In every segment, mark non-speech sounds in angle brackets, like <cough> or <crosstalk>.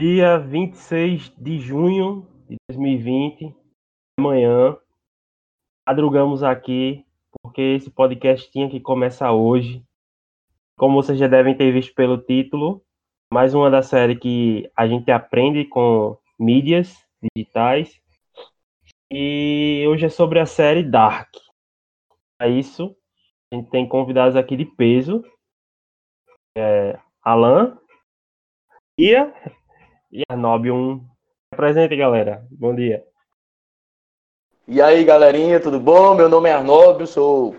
dia 26 de junho de 2020, amanhã. Madrugamos aqui porque esse podcast tinha que começar hoje. Como vocês já devem ter visto pelo título, mais uma da série que a gente aprende com mídias digitais. E hoje é sobre a série Dark. É isso. A gente tem convidados aqui de peso. É, Alan, Ia e Arnobium. Presente, galera. Bom dia. E aí, galerinha, tudo bom? Meu nome é Arnóbio, sou.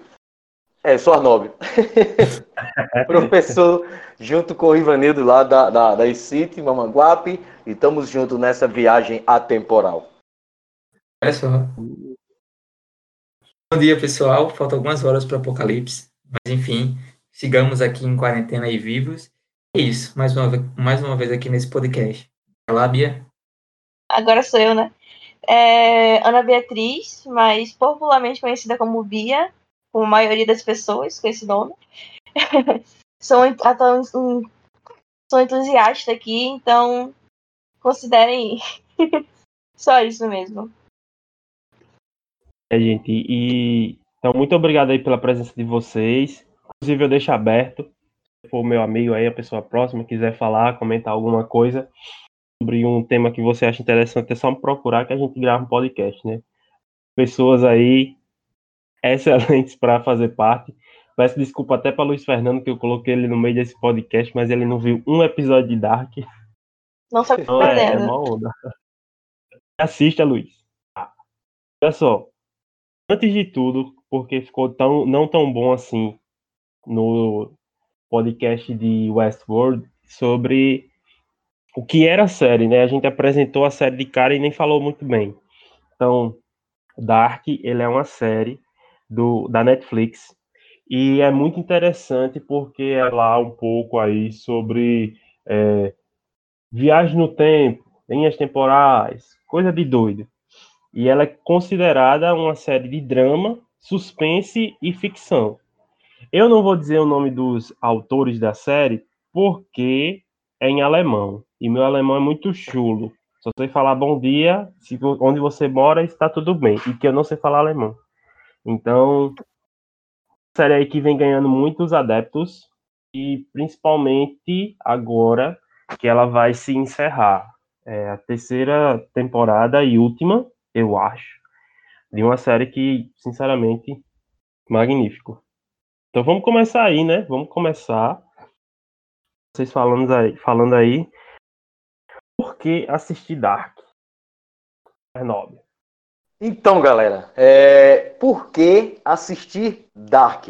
É, sou Arnóbio. <laughs> Professor, junto com o Ivanildo lá da, da, da ICIT, Mamanguape, e estamos juntos nessa viagem atemporal. É só. Bom dia, pessoal. Faltam algumas horas para o Apocalipse, mas enfim, sigamos aqui em quarentena e vivos. É isso, mais uma, mais uma vez aqui nesse podcast. Olá, Bia. Agora sou eu, né? É Ana Beatriz, mas popularmente conhecida como Bia, como a maioria das pessoas com esse nome. <laughs> sou, sou entusiasta aqui, então considerem <laughs> só isso mesmo. É, gente, e então muito obrigado aí pela presença de vocês. Inclusive eu deixo aberto, se for meu amigo aí, a pessoa próxima, quiser falar, comentar alguma coisa, sobre um tema que você acha interessante, é só me procurar que a gente grava um podcast, né? Pessoas aí excelentes para fazer parte. Peço desculpa até para Luiz Fernando que eu coloquei ele no meio desse podcast, mas ele não viu um episódio de Dark. Não foi então, é, é uma onda. Assista, Luiz. Olha só. Antes de tudo, porque ficou tão, não tão bom assim no podcast de Westworld sobre o que era a série, né? A gente apresentou a série de cara e nem falou muito bem. Então, Dark, ele é uma série do, da Netflix e é muito interessante porque é lá um pouco aí sobre é, viagem no tempo, linhas temporais, coisa de doido. E ela é considerada uma série de drama, suspense e ficção. Eu não vou dizer o nome dos autores da série porque é em alemão. E meu alemão é muito chulo. Só sei falar bom dia, se, onde você mora está tudo bem. E que eu não sei falar alemão. Então, série aí que vem ganhando muitos adeptos. E principalmente agora que ela vai se encerrar. É a terceira temporada e última, eu acho. De uma série que, sinceramente, magnífico. Então vamos começar aí, né? Vamos começar vocês falando aí, falando aí por que assistir Dark? Arnob. Então, galera, é, por que assistir Dark?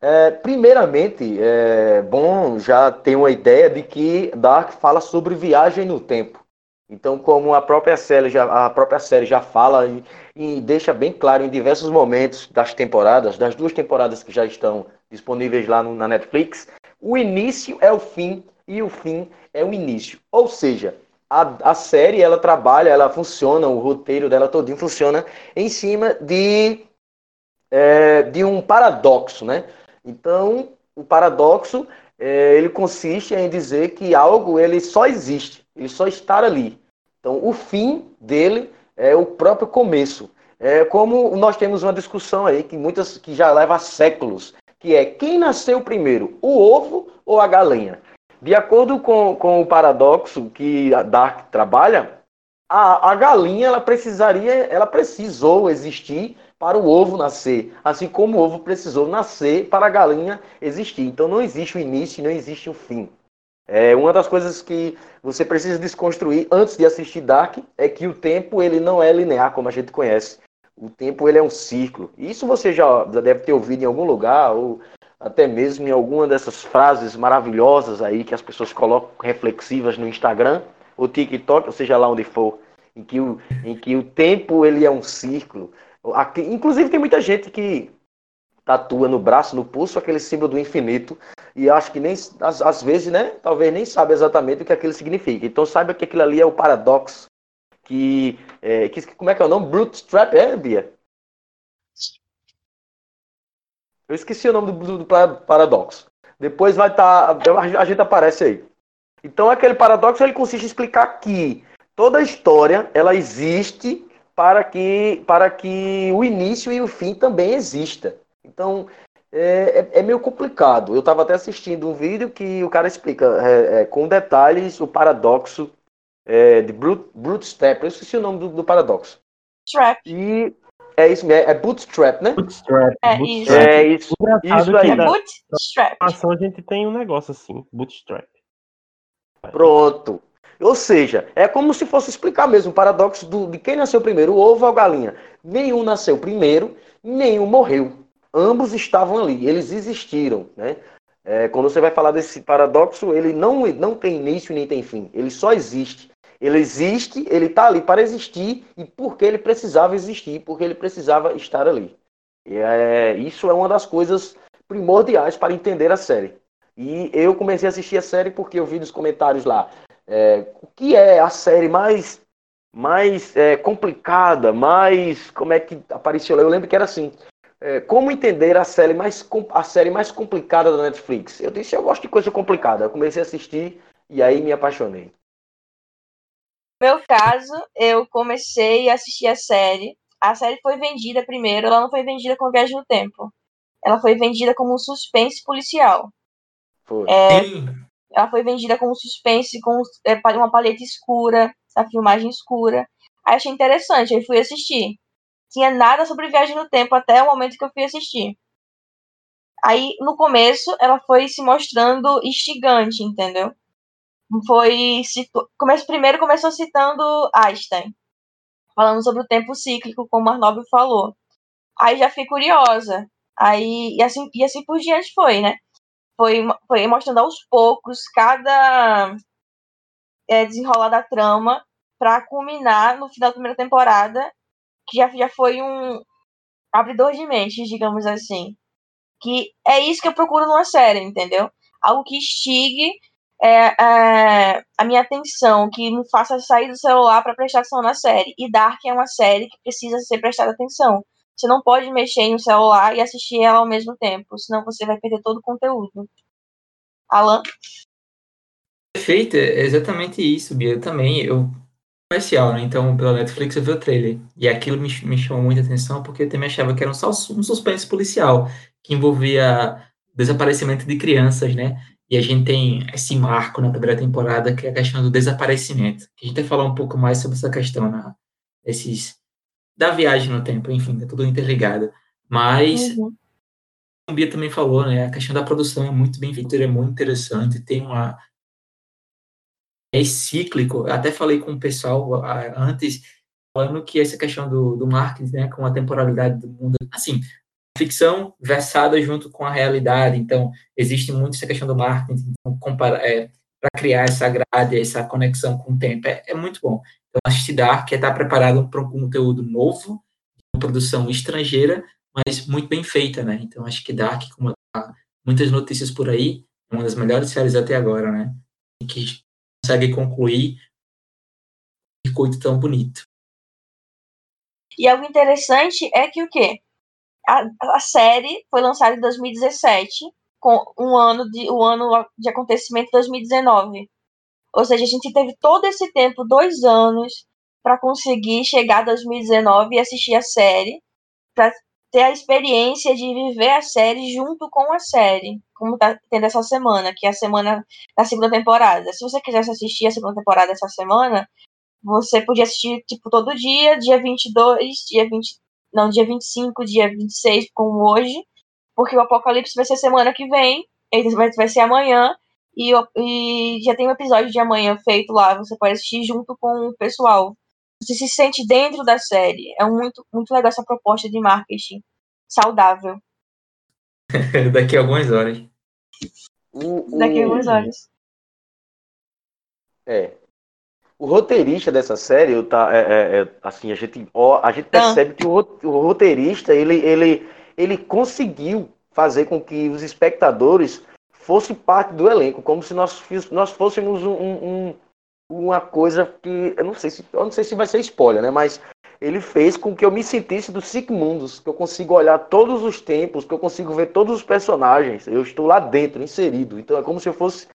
É, primeiramente, é bom já ter uma ideia de que Dark fala sobre viagem no tempo. Então, como a própria série já, a própria série já fala e, e deixa bem claro em diversos momentos das temporadas, das duas temporadas que já estão disponíveis lá no, na Netflix, o início é o fim e o fim é o início. Ou seja, a, a série ela trabalha, ela funciona, o roteiro dela todinho funciona em cima de, é, de um paradoxo, né? Então, o paradoxo é, ele consiste em dizer que algo ele só existe, ele só está ali. Então, o fim dele é o próprio começo. É como nós temos uma discussão aí que muitas que já leva séculos que é quem nasceu primeiro, o ovo ou a galinha? De acordo com, com o paradoxo que a Dark trabalha, a, a galinha ela precisaria, ela precisou existir para o ovo nascer, assim como o ovo precisou nascer para a galinha existir. Então não existe o início, não existe o fim. É uma das coisas que você precisa desconstruir antes de assistir Dark é que o tempo ele não é linear como a gente conhece. O tempo ele é um ciclo. Isso você já deve ter ouvido em algum lugar, ou até mesmo em alguma dessas frases maravilhosas aí que as pessoas colocam reflexivas no Instagram, ou TikTok, ou seja lá onde for, em que o, em que o tempo ele é um ciclo. Aqui, inclusive tem muita gente que tatua no braço, no pulso, aquele símbolo do infinito, e acho que nem às, às vezes, né, talvez nem sabe exatamente o que aquilo significa. Então saiba que aquilo ali é o paradoxo que, é, que como é que é o nome? Brute Strap, é, Bia? Eu esqueci o nome do, do, do paradoxo. Depois vai estar. Tá, a gente aparece aí. Então aquele paradoxo ele consiste em explicar que toda história ela existe para que para que o início e o fim também exista. Então é, é, é meio complicado. Eu estava até assistindo um vídeo que o cara explica é, é com detalhes o paradoxo é, de Brute, Bootstrap. Eu esqueci o nome do, do paradoxo. Trap. E é isso mesmo, é bootstrap, né? Bootstrap. É bootstrap. isso. É isso. Isso aí. É na bootstrap. animação a gente tem um negócio assim, bootstrap. Pronto. Ou seja, é como se fosse explicar mesmo o paradoxo do, de quem nasceu primeiro, o ovo ou a galinha. Nenhum nasceu primeiro, nenhum morreu. Ambos estavam ali, eles existiram, né? É, quando você vai falar desse paradoxo, ele não, não tem início nem tem fim, ele só existe. Ele existe, ele está ali para existir e porque ele precisava existir, porque ele precisava estar ali. E é, isso é uma das coisas primordiais para entender a série. E eu comecei a assistir a série porque eu vi nos comentários lá é, o que é a série mais mais é, complicada, mais como é que apareceu? Eu lembro que era assim. é, como entender a série mais a série mais complicada da Netflix? Eu disse eu gosto de coisa complicada. Eu comecei a assistir e aí me apaixonei. No meu caso, eu comecei a assistir a série. A série foi vendida primeiro, ela não foi vendida com Viagem no Tempo. Ela foi vendida como um suspense policial. Sim. Ela foi vendida como suspense, com é, uma paleta escura, a filmagem escura. Aí achei interessante, aí fui assistir. Tinha nada sobre viagem no tempo até o momento que eu fui assistir. Aí, no começo, ela foi se mostrando instigante, entendeu? Foi. Citu... Come... Primeiro começou citando Einstein, falando sobre o tempo cíclico, como o Arnaldo falou. Aí já fiquei curiosa. Aí, e assim, e assim por diante foi, né? Foi, foi mostrando aos poucos cada é, desenrolar da trama para culminar no final da primeira temporada, que já, já foi um abridor de mentes, digamos assim. Que é isso que eu procuro numa série, entendeu? Algo que instigue é, é, a minha atenção, que me faça sair do celular para prestar atenção na série. E Dark é uma série que precisa ser prestada atenção. Você não pode mexer no celular e assistir ela ao mesmo tempo, senão você vai perder todo o conteúdo. Alan? Perfeito, é exatamente isso, Bia. Eu também, eu comercial, né? Então, pela Netflix eu vi o trailer. E aquilo me, me chamou muita atenção porque eu também achava que era um, um suspense policial que envolvia desaparecimento de crianças, né? E a gente tem esse marco na primeira temporada que é a questão do desaparecimento. A gente vai falar um pouco mais sobre essa questão, né? Esses, da viagem no tempo, enfim, é tudo interligado. Mas, Uhum. como a Bia também falou, né? A questão da produção é muito bem feita, é muito interessante, tem uma é cíclico. Eu até falei com o pessoal antes, falando que essa questão do, do marketing, né, com a temporalidade do mundo, assim, ficção versada junto com a realidade. Então, existe muito essa questão do marketing, então, é, para criar essa grade, essa conexão com o tempo. É, é muito bom. Então, assistir Dark é estar preparado para um conteúdo novo, uma produção estrangeira, mas muito bem feita, né? Então, acho que Dark, como há muitas notícias por aí, é uma das melhores séries até agora, né? E que consegue concluir um circuito tão bonito. E algo interessante é que o quê? A, a série foi lançada em 2017, com um ano de o ano de acontecimento 2019. Ou seja, a gente teve todo esse tempo, dois anos, para conseguir chegar a 2019 e assistir a série, para ter a experiência de viver a série junto com a série, como tá tendo essa semana, que é a semana da segunda temporada. Se você quisesse assistir a segunda temporada essa semana, você podia assistir tipo todo dia, dia 22, dia 20, não, dia 25, dia 26, como hoje, porque o Apocalipse vai ser semana que vem, ele vai, vai ser amanhã, e, e já tem um episódio de amanhã feito lá, você pode assistir junto com o pessoal. Você se sente dentro da série. É muito, muito legal essa proposta de marketing saudável. <laughs> Daqui a algumas horas. Daqui a algumas horas. É. O roteirista dessa série, eu tá, é, é, é, assim, a gente, a gente Ah. percebe que o, ro- o roteirista, ele, ele, ele conseguiu fazer com que os espectadores fossem parte do elenco, como se nós, nós fôssemos um, um- um- uma coisa que, eu não sei se, eu não sei se vai ser spoiler, né, mas ele fez com que eu me sentisse dos cinco mundos, que eu consigo olhar todos os tempos, que eu consigo ver todos os personagens, eu estou lá dentro, inserido, então é como se eu fosse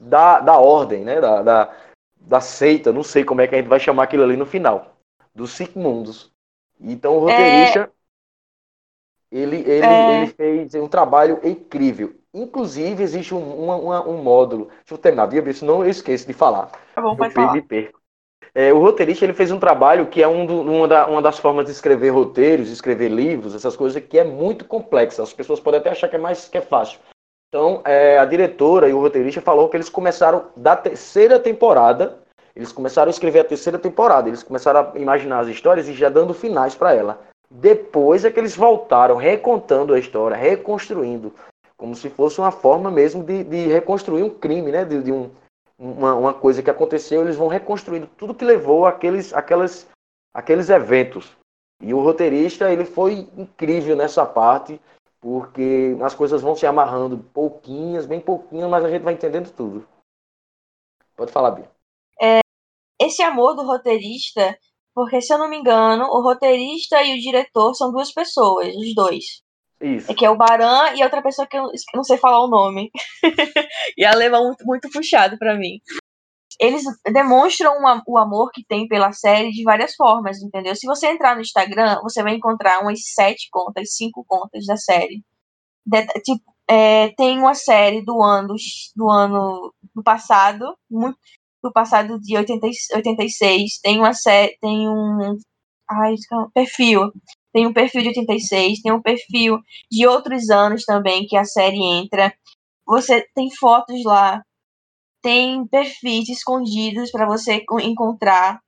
da, da ordem, né? Da, da, da seita, não sei como é que a gente vai chamar aquilo ali no final. Dos cinco mundos. Então o roteirista. É... Ele, ele, é... ele fez um trabalho incrível. Inclusive, existe um, um, um módulo. Deixa eu terminar, viu? Senão eu esqueço de falar. Tá bom, pode falar. É, o roteirista ele fez um trabalho que é um do, uma, da, uma, das formas de escrever roteiros, escrever livros, essas coisas que é muito complexa. As pessoas podem até achar que é mais que é fácil. Então, é, a diretora e o roteirista falou que eles começaram da terceira temporada. Eles começaram a escrever a terceira temporada. Eles começaram a imaginar as histórias e já dando finais para ela. Depois é que eles voltaram recontando a história, reconstruindo, como se fosse uma forma mesmo de, de reconstruir um crime, né? De, de um, uma, uma, coisa que aconteceu. Eles vão reconstruindo tudo que levou aqueles, aquelas, aqueles eventos. E o roteirista ele foi incrível nessa parte porque as coisas vão se amarrando pouquinhas, bem pouquinhas, mas a gente vai entendendo tudo. Pode falar, Bia. É, esse amor do roteirista, porque se eu não me engano, o roteirista e o diretor são duas pessoas, os dois. Isso. É que é o Baran e outra pessoa que eu não sei falar o nome. <laughs> e a leva muito, muito puxado para mim eles demonstram uma, o amor que tem pela série de várias formas, entendeu? Se você entrar no Instagram, você vai encontrar umas sete contas, cinco contas da série. De, tipo, é, tem uma série do ano do ano do passado, muito, do passado de 80, 86, tem uma série, tem um ai, perfil, tem um perfil de 86, tem um perfil de outros anos também que a série entra. Você tem fotos lá tem perfis escondidos para você encontrar.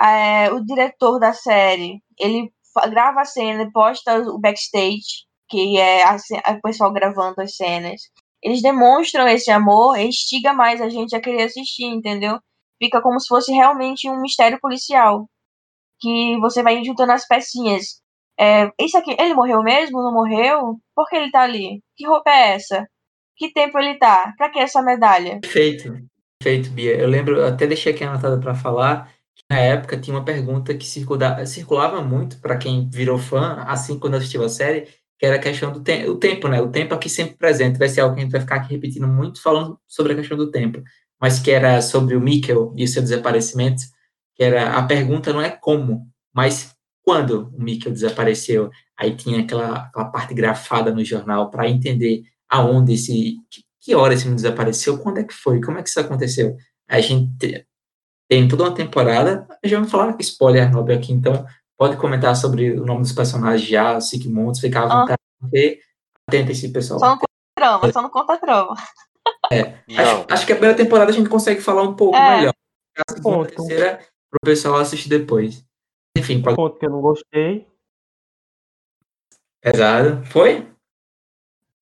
É, o diretor da série, ele grava a cena posta o backstage, que é a, o pessoal gravando as cenas. Eles demonstram esse amor instiga mais a gente a querer assistir, entendeu? Fica como se fosse realmente um mistério policial. Que você vai juntando as pecinhas. É, esse aqui, ele morreu mesmo? Não morreu? Por que ele tá ali? Que roupa é essa? Que tempo ele tá? Pra que essa medalha? Perfeito, perfeito, Bia. Eu lembro, eu até deixei aqui anotada para falar, que na época tinha uma pergunta que circulava, circulava muito para quem virou fã, assim quando assistiu a série, que era a questão do te o tempo, né? O tempo aqui sempre presente. Vai ser algo que a gente vai ficar aqui repetindo muito, falando sobre a questão do tempo. Mas que era sobre o Mikkel e o seu desaparecimento, que era a pergunta não é como, mas quando o Mikkel desapareceu. Aí tinha aquela, aquela parte grafada no jornal para entender aonde esse, que hora esse menino desapareceu, quando é que foi, como é que isso aconteceu. A gente tem toda uma temporada, já vamos falar spoiler nobre aqui, então pode comentar sobre o nome dos personagens já, Sigmund, ficar à vontade, porque atenta esse pessoal. Só não conta trama, só não conta trama. É, acho, acho, que a primeira temporada a gente consegue falar um pouco é. melhor. A segunda, terceira, pro pessoal assistir depois. Enfim, pode... ponto que eu não gostei. Pesado. Foi?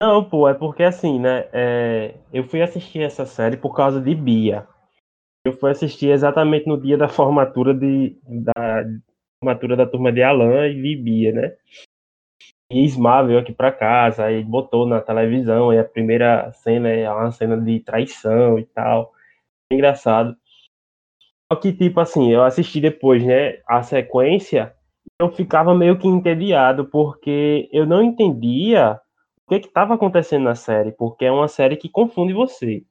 Não, pô, é porque assim, né? É, eu fui assistir essa série por causa de Bia. Eu fui assistir exatamente no dia da formatura de, da formatura da turma de Alan e de Bia, né? E Ismar veio aqui para casa, aí botou na televisão, e a primeira cena é uma cena de traição e tal. Engraçado. Só que, tipo assim, eu assisti depois, né, a sequência, eu ficava meio que entediado, porque eu não entendia que estava acontecendo na série, porque é uma série que confunde você.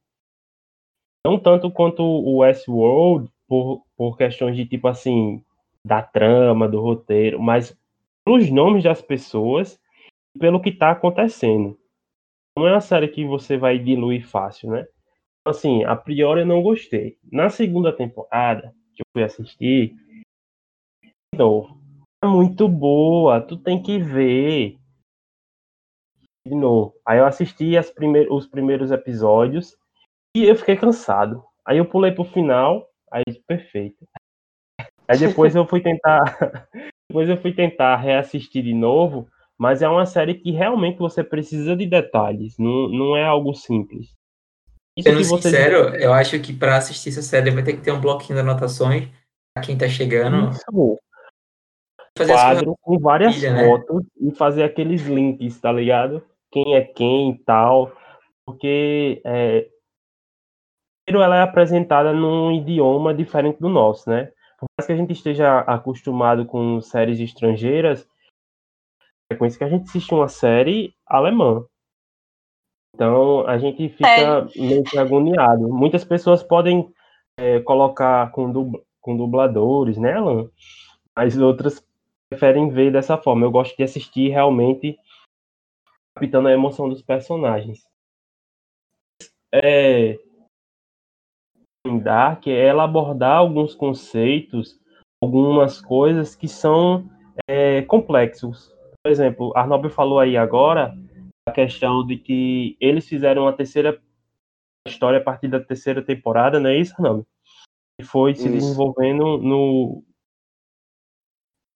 Não tanto quanto o Westworld, por, por questões de tipo assim, da trama, do roteiro, mas pelos nomes das pessoas e pelo que está acontecendo. Não é uma série que você vai diluir fácil, né? Assim, a priori eu não gostei. Na segunda temporada, que eu fui assistir, de novo, é muito boa, tu tem que ver de novo. Aí eu assisti primeir, os primeiros episódios e eu fiquei cansado. Aí eu pulei pro final, aí perfeito. Aí depois eu fui tentar, <laughs> depois eu fui tentar reassistir de novo, mas é uma série que realmente você precisa de detalhes, não, não é algo simples. Isso Sendo você... sincero, eu acho que para assistir essa série vai ter que ter um bloquinho de anotações para quem tá chegando. Isso fazer quadro com várias filha, né? fotos né? e fazer aqueles links, tá ligado? Quem é quem e tal, porque é, ela é apresentada num idioma diferente do nosso, né? Por mais que a gente esteja acostumado com séries estrangeiras, é com isso que a gente assiste uma série alemã. Então a gente fica é. meio que agoniado. Muitas pessoas podem é, colocar com, com dubladores, né, Alan? Mas outras preferem ver dessa forma. Eu gosto de assistir realmente captando a emoção dos personagens. É, em Dark é ela abordar alguns conceitos, algumas coisas que são é, complexos. Por exemplo, Arnob falou aí agora a questão de que eles fizeram a terceira história a partir da terceira temporada, não é isso, Arnob? E foi se desenvolvendo no.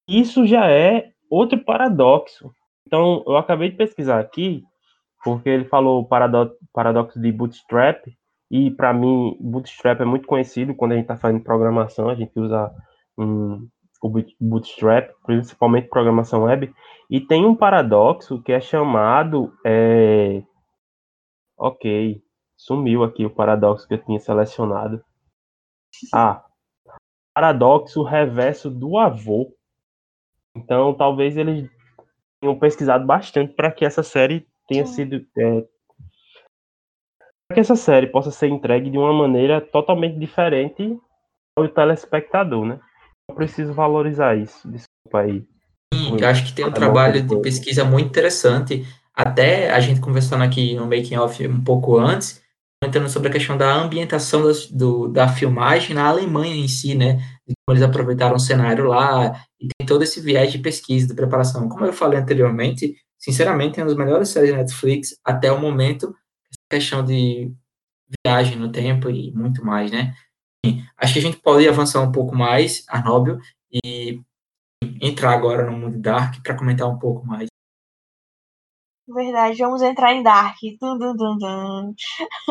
Isso já é outro paradoxo. Então, eu acabei de pesquisar aqui, porque ele falou paradoxo, paradoxo de bootstrap, e para mim, Bootstrap é muito conhecido quando a gente está fazendo programação, a gente usa um, o Bootstrap, principalmente programação web. E tem um paradoxo que é chamado. É... Ok, sumiu aqui o paradoxo que eu tinha selecionado. Ah, paradoxo reverso do avô. Então, talvez eles tenham pesquisado bastante para que essa série tenha sido é, que essa série possa ser entregue de uma maneira totalmente diferente ao telespectador, né? Eu preciso valorizar isso. Desculpa aí. Sim, eu acho que tem um trabalho de pesquisa muito interessante. Até a gente conversando aqui no making off um pouco antes, comentando sobre a questão da ambientação das, do, da filmagem na Alemanha em si, né? Como eles aproveitaram o cenário lá e tem todo esse viés de pesquisa, de preparação. Como eu falei anteriormente, sinceramente, é uma das melhores séries da Netflix até o momento questão de viagem no tempo e muito mais, né? Acho que a gente pode avançar um pouco mais, Arnóbio, e entrar agora no mundo Dark para comentar um pouco mais. Verdade, vamos entrar em Dark. Dum, dum, dum.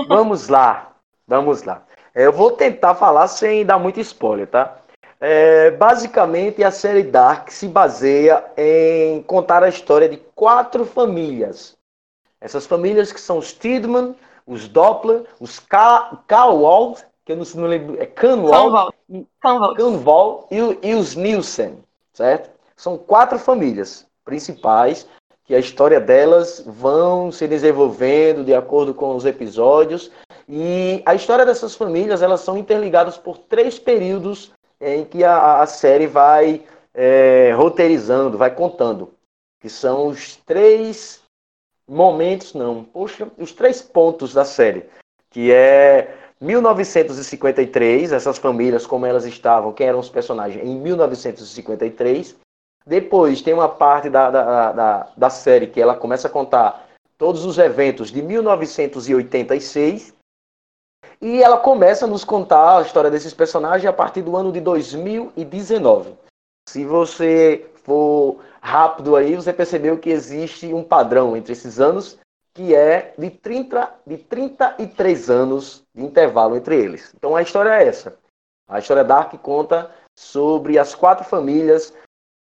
Vamos lá, vamos lá. Eu vou tentar falar sem dar muito spoiler, tá? É, basicamente, a série Dark se baseia em contar a história de quatro famílias essas famílias que são os Tidman, os Doppler, os Kalwald, que eu não, não lembro, é Canwald, Canwald e, e os Nielsen, certo? São quatro famílias principais que a história delas vão se desenvolvendo de acordo com os episódios e a história dessas famílias elas são interligadas por três períodos em que a, a série vai é, roteirizando, vai contando, que são os três momentos não. Poxa, os três pontos da série, que é 1953, essas famílias como elas estavam, quem eram os personagens em 1953. Depois tem uma parte da, da, da, da série que ela começa a contar todos os eventos de 1986. E ela começa a nos contar a história desses personagens a partir do ano de 2019. Se você for rápido aí, você percebeu que existe um padrão entre esses anos que é de, 30, de 33 anos de intervalo entre eles. Então a história é essa. A história Dark conta sobre as quatro famílias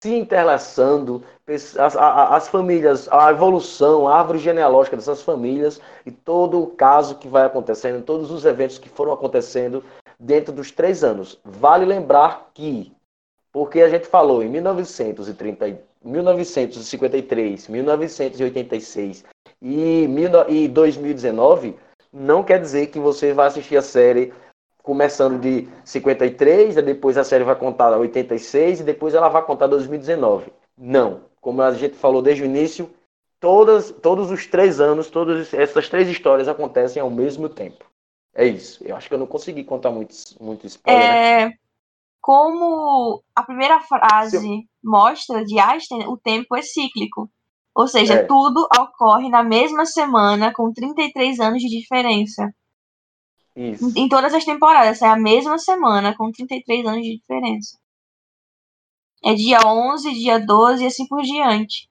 se interlaçando, as, as, as, famílias, a evolução, a árvore genealógica dessas famílias e todo o caso que vai acontecendo, todos os eventos que foram acontecendo dentro dos três anos. Vale lembrar que, porque a gente falou em 1930, 1953, 1986 e, e 2019, não quer dizer que você vai assistir a série começando de 53, depois a série vai contar 86 e depois ela vai contar 2019. Não. Como a gente falou desde o início, todas, todos os três anos, todas essas três histórias acontecem ao mesmo tempo. É isso. Eu acho que eu não consegui contar muito, muito spoiler. Né? É, né? como a primeira frase Sim. mostra de Einstein, o tempo é cíclico. Ou seja, é. tudo ocorre na mesma semana, com 33 anos de diferença. Isso. Em todas as temporadas, é a mesma semana, com 33 anos de diferença. É dia 11, dia 12 e assim por diante.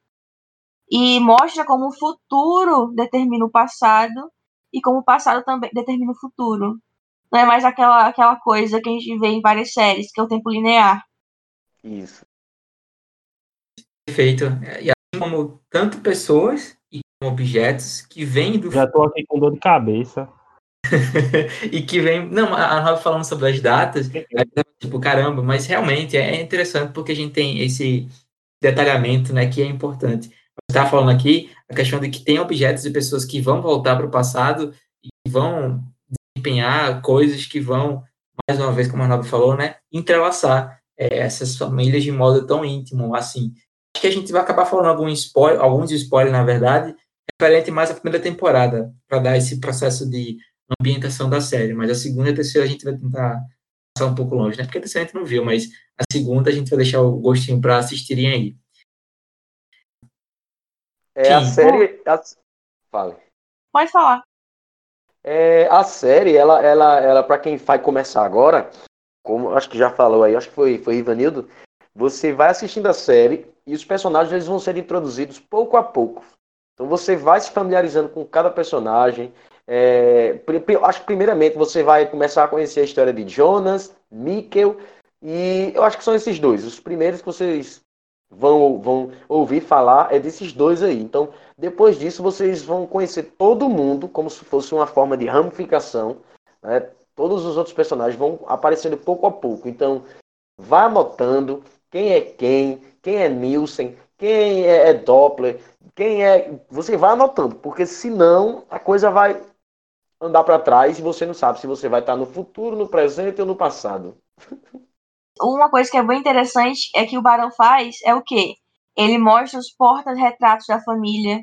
E mostra como o futuro determina o passado e como o passado também determina o futuro. Não é mais aquela, aquela coisa que a gente vê em várias séries, que é o tempo linear. Isso. Perfeito. E assim como tanto pessoas e como objetos que vêm do. Já tô aqui com dor de cabeça. <laughs> e que vem. Não, a Rob falando sobre as datas, tipo, caramba, mas realmente é interessante porque a gente tem esse detalhamento, né, que é importante. Mas está falando aqui, a questão de que tem objetos e pessoas que vão voltar para o passado e vão desempenhar coisas que vão, mais uma vez, como a Nobre falou, né, entrelaçar é, essas famílias de modo tão íntimo, assim. Acho que a gente vai acabar falando algum spoiler, alguns spoilers, na verdade, referente mais à primeira temporada, para dar esse processo de ambientação da série, mas a segunda e a terceira a gente vai tentar passar um pouco longe, né? Porque a terceira a gente não viu, mas a segunda a gente vai deixar o gostinho para assistirem aí. É a série. A... Fale. Pode falar. É, a série, ela, ela, ela para quem vai começar agora, como acho que já falou aí, acho que foi, foi Ivanildo, você vai assistindo a série e os personagens eles vão ser introduzidos pouco a pouco. Então você vai se familiarizando com cada personagem, é, acho que primeiramente você vai começar a conhecer a história de Jonas, Mikkel, e eu acho que são esses dois. Os primeiros que vocês vão, vão ouvir falar é desses dois aí. Então, depois disso, vocês vão conhecer todo mundo como se fosse uma forma de ramificação. Né? Todos os outros personagens vão aparecendo pouco a pouco. Então, vá anotando quem é quem, quem é Nielsen, quem é Doppler, quem é. Você vai anotando, porque senão a coisa vai andar para trás e você não sabe se você vai estar no futuro, no presente ou no passado. Uma coisa que é bem interessante é que o Barão faz é o quê? Ele mostra os portas-retratos da família.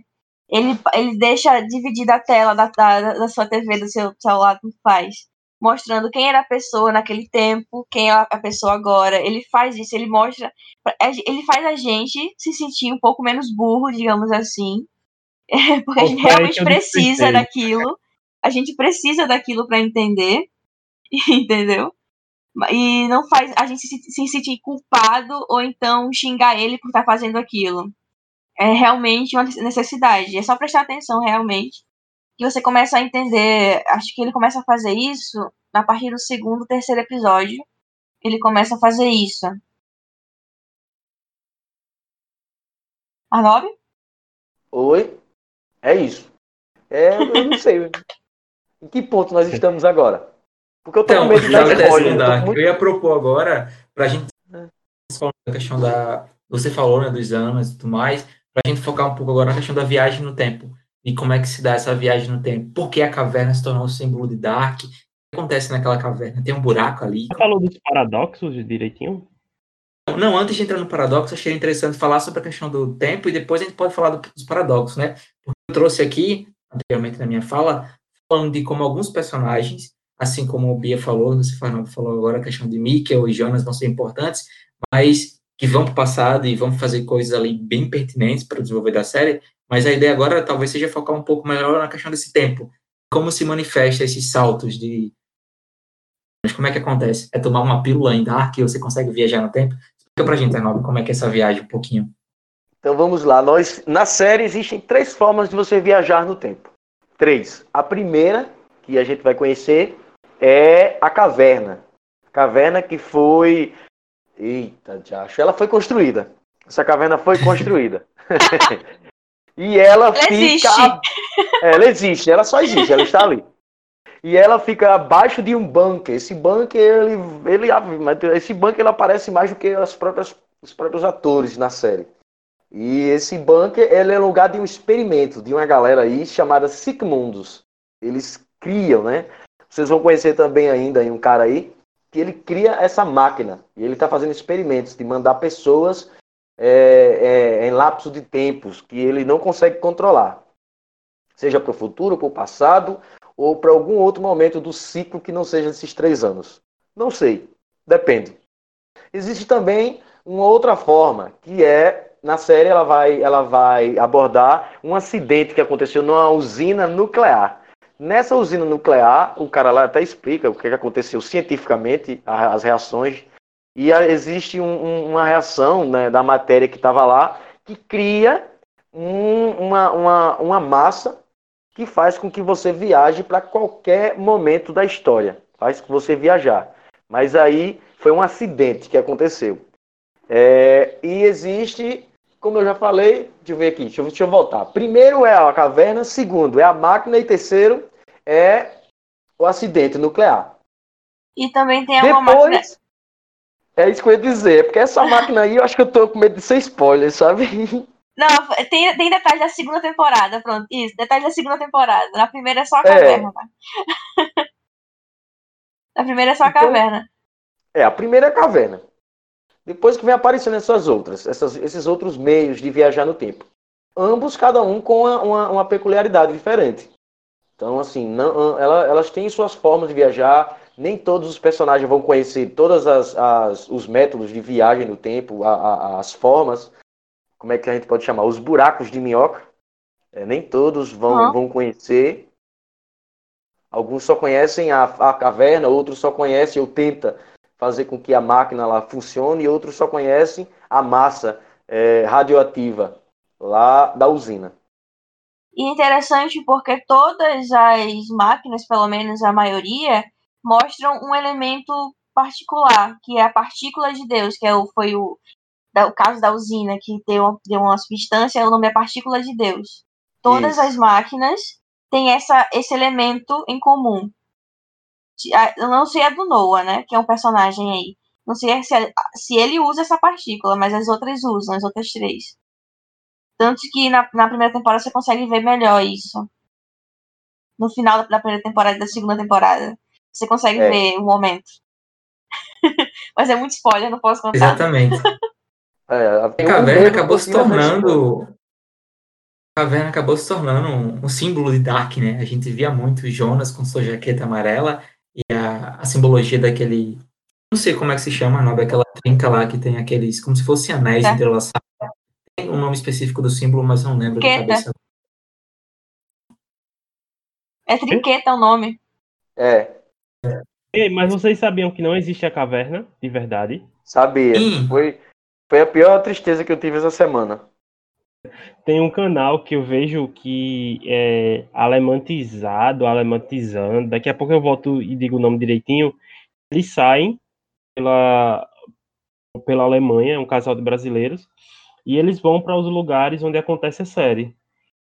Ele, ele deixa dividida a tela da, da, da sua TV, do seu celular, que faz. Mostrando quem era a pessoa naquele tempo, quem é a pessoa agora. Ele faz isso, ele mostra. Ele faz a gente se sentir um pouco menos burro, digamos assim. <laughs> Porque a gente realmente precisa daquilo a gente precisa daquilo para entender, <laughs> entendeu? E não faz a gente se, se sentir culpado ou então xingar ele por estar tá fazendo aquilo. É realmente uma necessidade. É só prestar atenção realmente que você começa a entender. Acho que ele começa a fazer isso a partir do segundo, terceiro episódio. Ele começa a fazer isso. Arnove? Oi? É isso. É, eu não sei. Em que ponto nós estamos agora? Porque eu tô então, com medo de spoiler. Eu, muito... eu ia propor agora, para a gente falar da questão da. Você falou, né, dos anos e tudo mais, para a gente focar um pouco agora na questão da viagem no tempo. E como é que se dá essa viagem no tempo? Por que a caverna se tornou um símbolo de Dark? O que acontece naquela caverna? Tem um buraco ali? Você falou dos paradoxos direitinho? Não, antes de entrar no paradoxo, achei interessante falar sobre a questão do tempo e depois a gente pode falar dos paradoxos, né? Porque eu trouxe aqui, anteriormente na minha fala, falando de como alguns personagens, assim como o Bia falou, você falou agora a questão de Mikkel e Jonas vão ser importantes, mas que vão para o passado e vão fazer coisas ali bem pertinentes para o desenvolver da série, mas a ideia agora talvez seja focar um pouco melhor na questão desse tempo. Como se manifesta esses saltos de... Mas como é que acontece? É tomar uma pílula em Dark e você consegue viajar no tempo? Explica pra gente, Arnaldo, como é que é essa viagem um pouquinho. Então vamos lá. Nós, na série existem três formas de você viajar no tempo. Três. A primeira, que a gente vai conhecer, é a caverna. Caverna que foi. Eita, acho. Ela foi construída. Essa caverna foi construída. <laughs> e ela, ela fica. Existe. Ela existe, ela só existe, ela está ali. E ela fica abaixo de um bunker. Esse bunker, ele, ele, esse bunker ele aparece mais do que as próprias, os próprios atores na série. E esse bunker ele é lugar de um experimento de uma galera aí chamada Sigmundus. Eles criam, né? Vocês vão conhecer também ainda um cara aí que ele cria essa máquina e ele está fazendo experimentos de mandar pessoas é, é, em lapso de tempos que ele não consegue controlar, seja para o futuro, para o passado ou para algum outro momento do ciclo que não seja esses três anos. Não sei, depende. Existe também uma outra forma que é na série ela vai, ela vai abordar um acidente que aconteceu numa usina nuclear. Nessa usina nuclear, o cara lá até explica o que aconteceu cientificamente, as reações, e existe um, um, uma reação né, da matéria que estava lá que cria um, uma, uma, uma massa que faz com que você viaje para qualquer momento da história, faz com você viajar. Mas aí foi um acidente que aconteceu. É, e existe como eu já falei, deixa eu ver aqui, deixa eu, deixa eu voltar. Primeiro é a caverna, segundo é a máquina e terceiro é o acidente nuclear. E também tem uma Depois, máquina... É isso que eu ia dizer, porque essa <laughs> máquina aí eu acho que eu tô com medo de ser spoiler, sabe? Não, tem, tem detalhe da segunda temporada, pronto. Isso, detalhe da segunda temporada. Na primeira é só a caverna. É. <laughs> Na primeira é só a então, caverna. É, a primeira é a caverna. Depois que vem aparecendo essas outras, essas, esses outros meios de viajar no tempo. Ambos, cada um com uma, uma, uma peculiaridade diferente. Então, assim, não, ela, elas têm suas formas de viajar. Nem todos os personagens vão conhecer todos as, as, os métodos de viagem no tempo, a, a, as formas como é que a gente pode chamar? Os buracos de minhoca. É, nem todos vão, uhum. vão conhecer. Alguns só conhecem a, a caverna, outros só conhecem ou tenta fazer com que a máquina lá funcione, e outros só conhecem a massa é, radioativa lá da usina. E interessante porque todas as máquinas, pelo menos a maioria, mostram um elemento particular, que é a partícula de Deus, que é o, foi o o caso da usina, que deu, deu uma substância, o nome é partícula de Deus. Todas Isso. as máquinas têm essa, esse elemento em comum. Eu não sei a do Noah, né? Que é um personagem aí. Não sei se, se ele usa essa partícula, mas as outras usam, as outras três. Tanto que na, na primeira temporada você consegue ver melhor isso. No final da, da primeira temporada e da segunda temporada. Você consegue é. ver o momento. <laughs> mas é muito spoiler, não posso contar. Exatamente. <laughs> É, a caverna acabou se tornando. A caverna acabou se tornando um, um, símbolo de Dark, né? A gente via muito Jonas com sua jaqueta amarela e a, a simbologia daquele. Não sei como é que se chama, não, daquela trinca lá que tem aqueles. como se fossem anéis é. entrelaçados. Tem um nome específico do símbolo, mas não lembro Trinqueta. cabeça. É trinqueta o nome. É. Ei, mas vocês sabiam que não existe a caverna, de verdade? Sabia. Foi, foi a pior tristeza que eu tive essa semana. Tem um canal que eu vejo que é alemantizado, alemantizando. Daqui a pouco eu volto e digo o nome direitinho. Eles saem pela, pela Alemanha, um casal de brasileiros, e eles vão para os lugares onde acontece a série.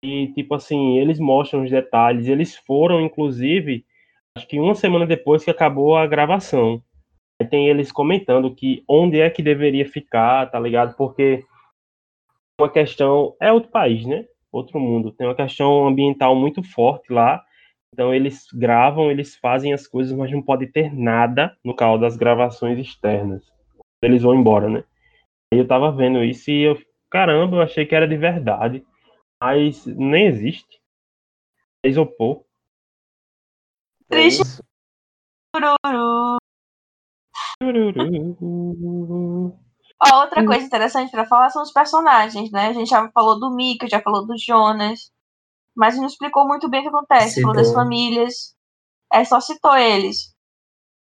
E, tipo assim, eles mostram os detalhes. Eles foram, inclusive, acho que uma semana depois que acabou a gravação tem eles comentando que onde é que deveria ficar, tá ligado? Porque uma questão é outro país, né? Outro mundo. Tem uma questão ambiental muito forte lá. Então eles gravam, eles fazem as coisas, mas não pode ter nada no carro das gravações externas. Eles vão embora, né? Aí eu tava vendo isso e eu, caramba, eu achei que era de verdade. Mas nem existe. É isopor. Triste. Ó, outra coisa interessante para falar são os personagens, né? A gente já falou do Mika, já falou do Jonas, mas não explicou muito bem o que acontece. Citou. Falou das famílias, é, só citou eles.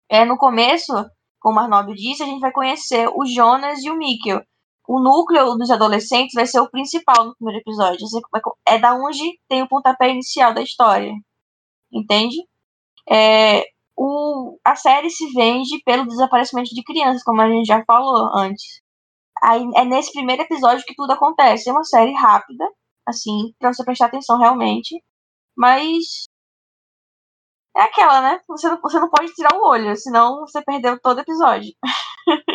É, no começo, como o Arnaldo disse, a gente vai conhecer o Jonas e o Mikkel. O núcleo dos adolescentes vai ser o principal no primeiro episódio. É da onde tem o pontapé inicial da história. Entende? É, o, a série se vende pelo desaparecimento de crianças, como a gente já falou antes. Aí é nesse primeiro episódio que tudo acontece. É uma série rápida, assim, pra você prestar atenção realmente. Mas. É aquela, né? Você não, você não pode tirar o olho, senão você perdeu todo o episódio. <laughs>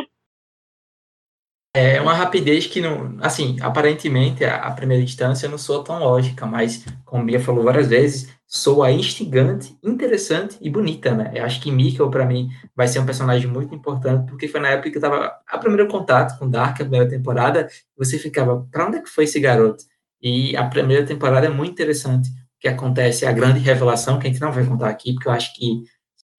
É uma rapidez que não, assim, aparentemente a, primeira instância não soa tão lógica, mas como Bia falou várias vezes, soa instigante, interessante e bonita, né? Eu acho que Mikkel para mim vai ser um personagem muito importante porque foi na época que eu tava a primeiro contato com Dark, a primeira temporada, você ficava, para onde é que foi esse garoto? E a primeira temporada é muito interessante. Que acontece, a grande revelação que a gente não vai contar aqui, porque eu acho que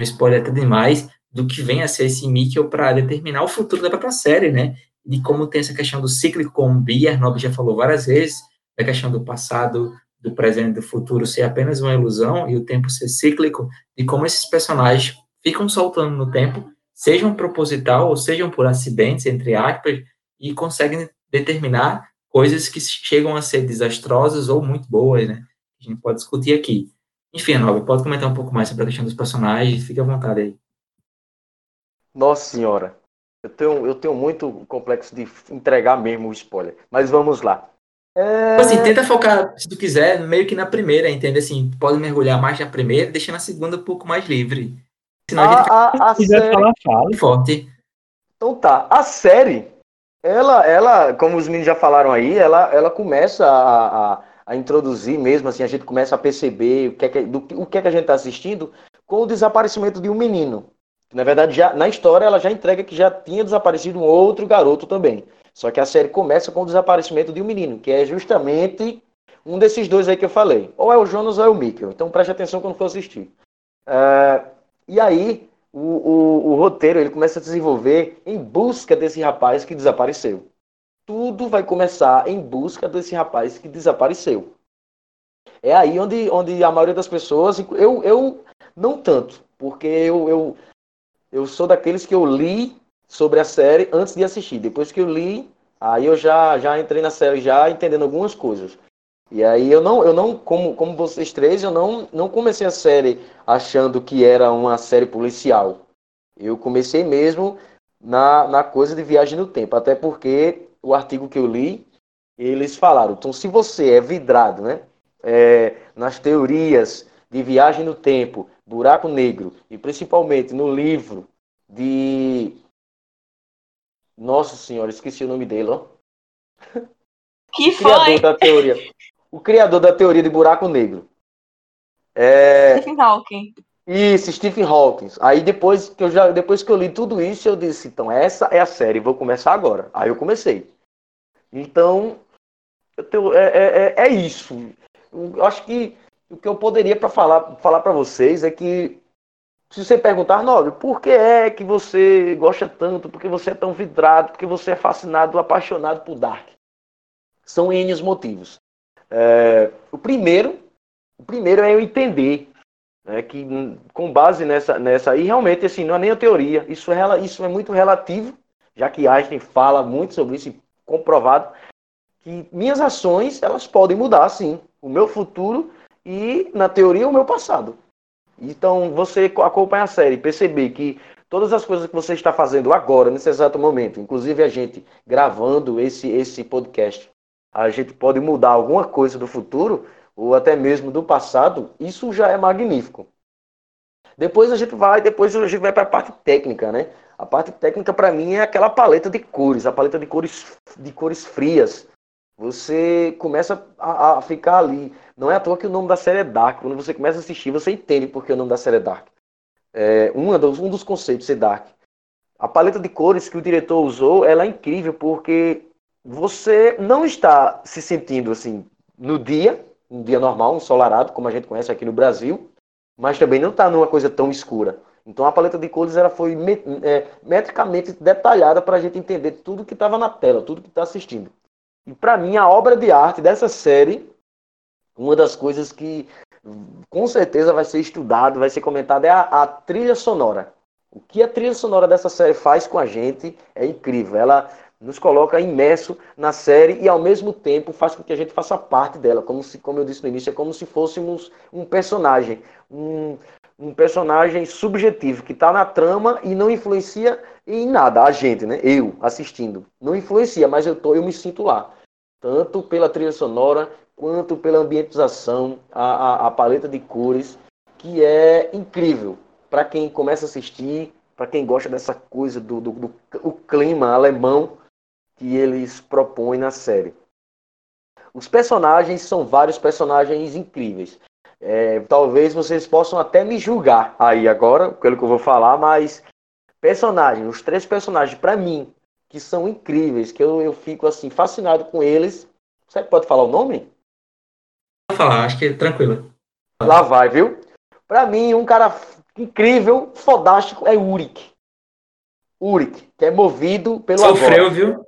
spoiler até demais do que vem a ser esse Mikkel para determinar o futuro da própria série, né? De como tem essa questão do cíclico, como o Biernob já falou várias vezes, da questão do passado, do presente e do futuro ser apenas uma ilusão e o tempo ser cíclico, de como esses personagens ficam soltando no tempo, sejam proposital ou sejam por acidentes, entre aspas, e conseguem determinar coisas que chegam a ser desastrosas ou muito boas, né? A gente pode discutir aqui. Enfim, Nova, pode comentar um pouco mais sobre a questão dos personagens, fique à vontade aí. Nossa senhora, eu tenho, eu tenho muito complexo de entregar mesmo o spoiler. Mas vamos lá. É... Assim, tenta focar, se tu quiser, meio que na primeira, entende? Assim, pode mergulhar mais na primeira, deixando a segunda um pouco mais livre. Senão a, a, gente a, a série... falar, fala. forte. Então tá, a série, Ela, ela, como os meninos já falaram aí, ela, ela começa a, a, a introduzir mesmo, assim, a gente começa a perceber o que é que, do, o que, é que a gente está assistindo com o desaparecimento de um menino. Na verdade, já, na história, ela já entrega que já tinha desaparecido um outro garoto também. Só que a série começa com o desaparecimento de um menino, que é justamente um desses dois aí que eu falei. Ou é o Jonas ou é o Mikkel. Então preste atenção quando for assistir. Uh, e aí, o, o, o, roteiro ele começa a desenvolver em busca desse rapaz que desapareceu. Tudo vai começar em busca desse rapaz que desapareceu. É aí onde, onde a maioria das pessoas, eu, eu não tanto, porque eu, eu, eu sou daqueles que eu li sobre a série antes de assistir. Depois que eu li, aí eu já, já entrei na série já entendendo algumas coisas. E aí eu não, eu não como, como vocês três, eu não, não comecei a série achando que era uma série policial. Eu comecei mesmo na, na coisa de viagem no tempo, até porque o artigo que eu li, eles falaram, então se você é vidrado, né, é, nas teorias de viagem no tempo, buraco negro, e principalmente no livro de... Nossa senhora, esqueci o nome dele, ó. <laughs> Que foi? da teoria o criador da teoria de buraco negro. É... Stephen Hawking. Isso, Stephen Hawking. Aí depois que eu já, depois que eu li tudo isso, eu disse, então essa é a série, vou começar agora. Aí eu comecei. Então, eu tenho, é, é, é, é isso. Eu acho que o que eu poderia para falar falar para vocês é que se você perguntar, Nobre, por que é que você gosta tanto? Por que você é tão vidrado? Por que você é fascinado, apaixonado por Dark? São N os motivos. É, o primeiro, o primeiro é eu entender né, que com base nessa, nessa e realmente assim não é nem a teoria, isso é, isso é muito relativo, já que Einstein fala muito sobre isso, comprovado que minhas ações elas podem mudar, sim, o meu futuro e na teoria o meu passado. Então você acompanha a série, perceber que todas as coisas que você está fazendo agora, nesse exato momento, inclusive a gente gravando esse, esse podcast, a gente pode mudar alguma coisa do futuro ou até mesmo do passado, isso já é magnífico. Depois a gente vai, depois a gente vai para a parte técnica, né? A parte técnica para mim é aquela paleta de cores, a paleta de cores de cores frias. Você começa a, a ficar ali. Não é à toa que o nome da série é Dark. Quando você começa a assistir, você entende porque o nome da série é Dark. É, um, dos, um dos conceitos é Dark. A paleta de cores que o diretor usou, ela é incrível porque você não está se sentindo assim no dia, um dia normal, ensolarado, como a gente conhece aqui no Brasil, mas também não está numa coisa tão escura. Então a paleta de cores ela foi é, metricamente detalhada para a gente entender tudo que estava na tela, tudo que está assistindo. E para mim a obra de arte dessa série, uma das coisas que com certeza vai ser estudado, vai ser comentado é a, a trilha sonora. O que a trilha sonora dessa série faz com a gente é incrível. Ela nos coloca imerso na série e ao mesmo tempo faz com que a gente faça parte dela, como se, como eu disse no início, é como se fôssemos um personagem, um, um personagem subjetivo que está na trama e não influencia em nada a gente, né? Eu assistindo, não influencia, mas eu tô, eu me sinto lá, tanto pela trilha sonora quanto pela ambientização, a, a, a paleta de cores que é incrível para quem começa a assistir, para quem gosta dessa coisa do, do, do o clima alemão que eles propõem na série. Os personagens são vários personagens incríveis. É, talvez vocês possam até me julgar aí agora, pelo que eu vou falar, mas personagens, os três personagens, para mim, que são incríveis, que eu, eu fico assim, fascinado com eles. Você pode falar o nome? Vou falar, acho que é tranquilo. Lá vai, viu? Para mim, um cara incrível, fodástico, é Uric. Uric, que é movido pelo Sofreu, agora. viu?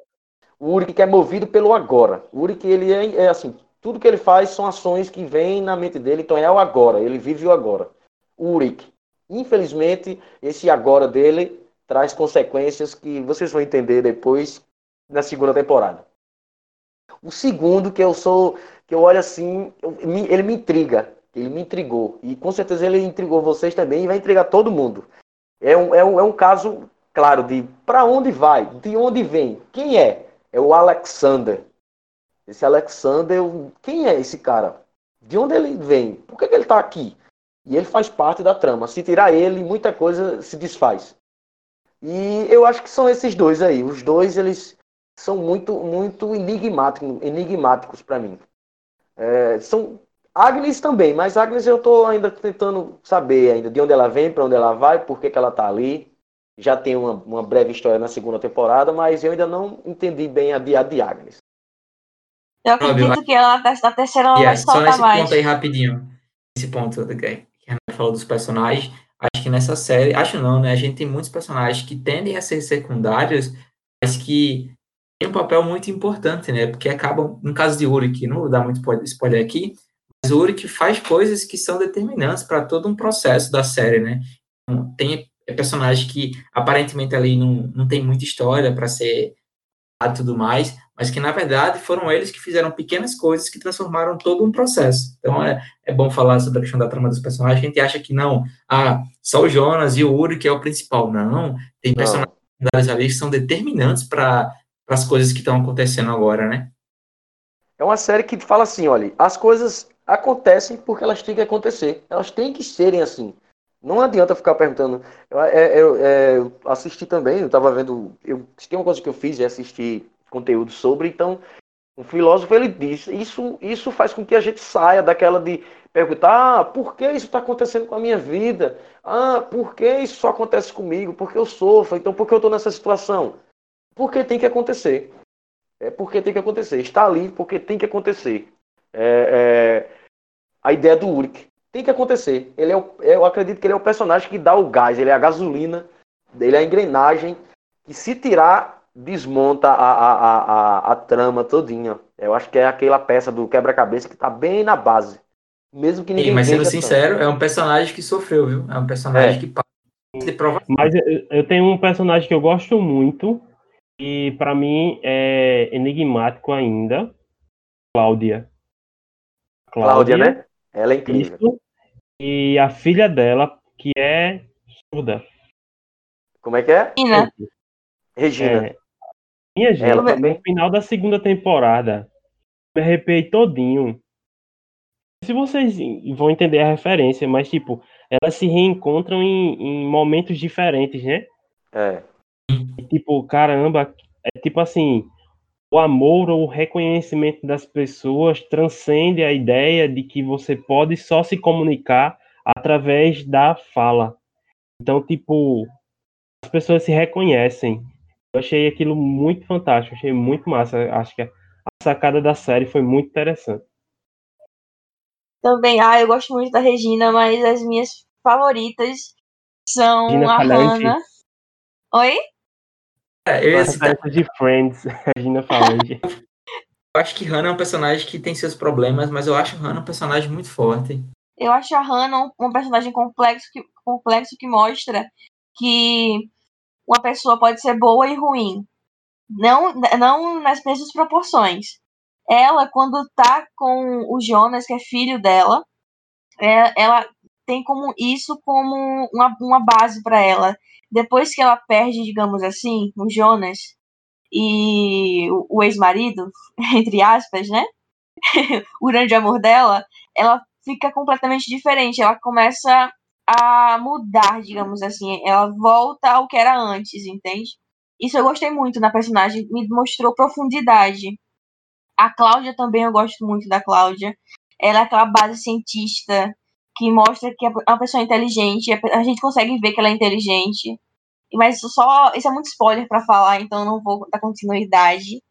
O Uric que é movido pelo agora. O Uric, ele é, é, assim, tudo que ele faz são ações que vêm na mente dele, então é o agora, ele vive o agora. O Uric. Infelizmente, esse agora dele traz consequências que vocês vão entender depois na segunda temporada. O segundo que eu sou, que eu olho assim, eu, ele me intriga, ele me intrigou. E com certeza ele intrigou vocês também e vai intrigar todo mundo. É um, é um, é um caso, claro, de para onde vai, de onde vem, quem é é o Alexander. Esse Alexander, quem é esse cara? De onde ele vem? Por que, que ele está aqui? E ele faz parte da trama. Se tirar ele, muita coisa se desfaz. E eu acho que são esses dois aí. Os dois, eles são muito, muito enigmáticos, enigmáticos para mim. É, são Agnes também, mas Agnes eu estou ainda tentando saber ainda de onde ela vem, para onde ela vai, por que, que ela está ali. Já tem uma, uma, breve história na segunda temporada, mas eu ainda não entendi bem a de, a de Agnes. Eu acredito que ela na terceira ela yeah, vai soltar Só nesse mais. ponto aí rapidinho, esse ponto que a gente falou dos personagens, que nessa série, acho não, né? A gente tem muitos personagens que tendem a ser secundários, mas que têm um papel muito importante, né? Porque acabam, no caso de Uri, não vou dar muito spoiler aqui, mas Uri faz coisas que são determinantes para todo um processo da série, né? Então, tem personagem que aparentemente ali não, não tem muita história para ser e tudo mais, mas que na verdade foram eles que fizeram pequenas coisas que transformaram todo um processo. Então é, é bom falar sobre a questão da trama dos personagens. A gente acha que não, ah, só o Jonas e o Uri que é o principal. Não, tem personagens ali que são determinantes para as coisas que estão acontecendo agora, né? É uma série que fala assim, olha, as coisas acontecem porque elas têm que acontecer. Elas têm que serem assim. Não adianta ficar perguntando. Eu, é, eu, é, eu assisti também, eu estava vendo. Eu, tem uma coisa que eu fiz é assistir conteúdo sobre, então o filósofo ele diz, isso, isso faz com que a gente saia daquela de perguntar, ah, por que isso está acontecendo com a minha vida? Ah, por que isso só acontece comigo? Por que eu sofro? Então por que eu estou nessa situação? Porque tem que acontecer. É porque tem que acontecer. Está ali porque tem que acontecer. É, é, a ideia do Uric. Tem que acontecer. Ele é o, eu acredito que ele é o personagem que dá o gás, ele é a gasolina, ele é a engrenagem, que se tirar, desmonta a, a, a, a, a trama todinha. Eu acho que é aquela peça do quebra-cabeça que está bem na base. Mesmo que ninguém Sim, Mas sendo sincero, tanto. é um personagem que sofreu, viu? É um personagem é. que passa de. Mas eu, eu tenho um personagem que eu gosto muito, e para mim é enigmático ainda. Cláudia. Cláudia, Cláudia né? Ela é incrível. Isso, e a filha dela, que é surda. Como é que é? Regina. Regina. É, minha gente, ela também. no final da segunda temporada, me arrepiei todinho. Se vocês vão entender a referência, mas tipo, elas se reencontram em, em momentos diferentes, né? É. E, tipo, caramba, é tipo assim, o amor ou o reconhecimento das pessoas transcende a ideia de que você pode só se comunicar através da fala. Então, tipo, as pessoas se reconhecem. Eu achei aquilo muito fantástico, achei muito massa. Acho que a sacada da série foi muito interessante. Também, ah, eu gosto muito da Regina, mas as minhas favoritas são Regina a Hannah. Oi? É, eu ia citar... de Friends, <laughs> Regina Falange. eu acho que Hannah é um personagem que tem seus problemas, mas eu acho Hannah um personagem muito forte. Eu acho a Hannah um, um personagem complexo que, complexo que mostra que uma pessoa pode ser boa e ruim. Não, não nas mesmas proporções. Ela, quando tá com o Jonas, que é filho dela, é, ela tem como isso como uma, uma base para ela depois que ela perde, digamos assim, o Jonas e o, o ex-marido, <laughs> entre aspas, né? <laughs> o grande amor dela, ela fica completamente diferente. Ela começa a mudar, digamos assim. Ela volta ao que era antes, entende? Isso eu gostei muito na personagem, me mostrou profundidade. A Cláudia também eu gosto muito da Cláudia. Ela é aquela base cientista que mostra que é uma pessoa inteligente, a gente consegue ver que ela é inteligente. Mas só. Isso é muito spoiler para falar, então não vou dar continuidade.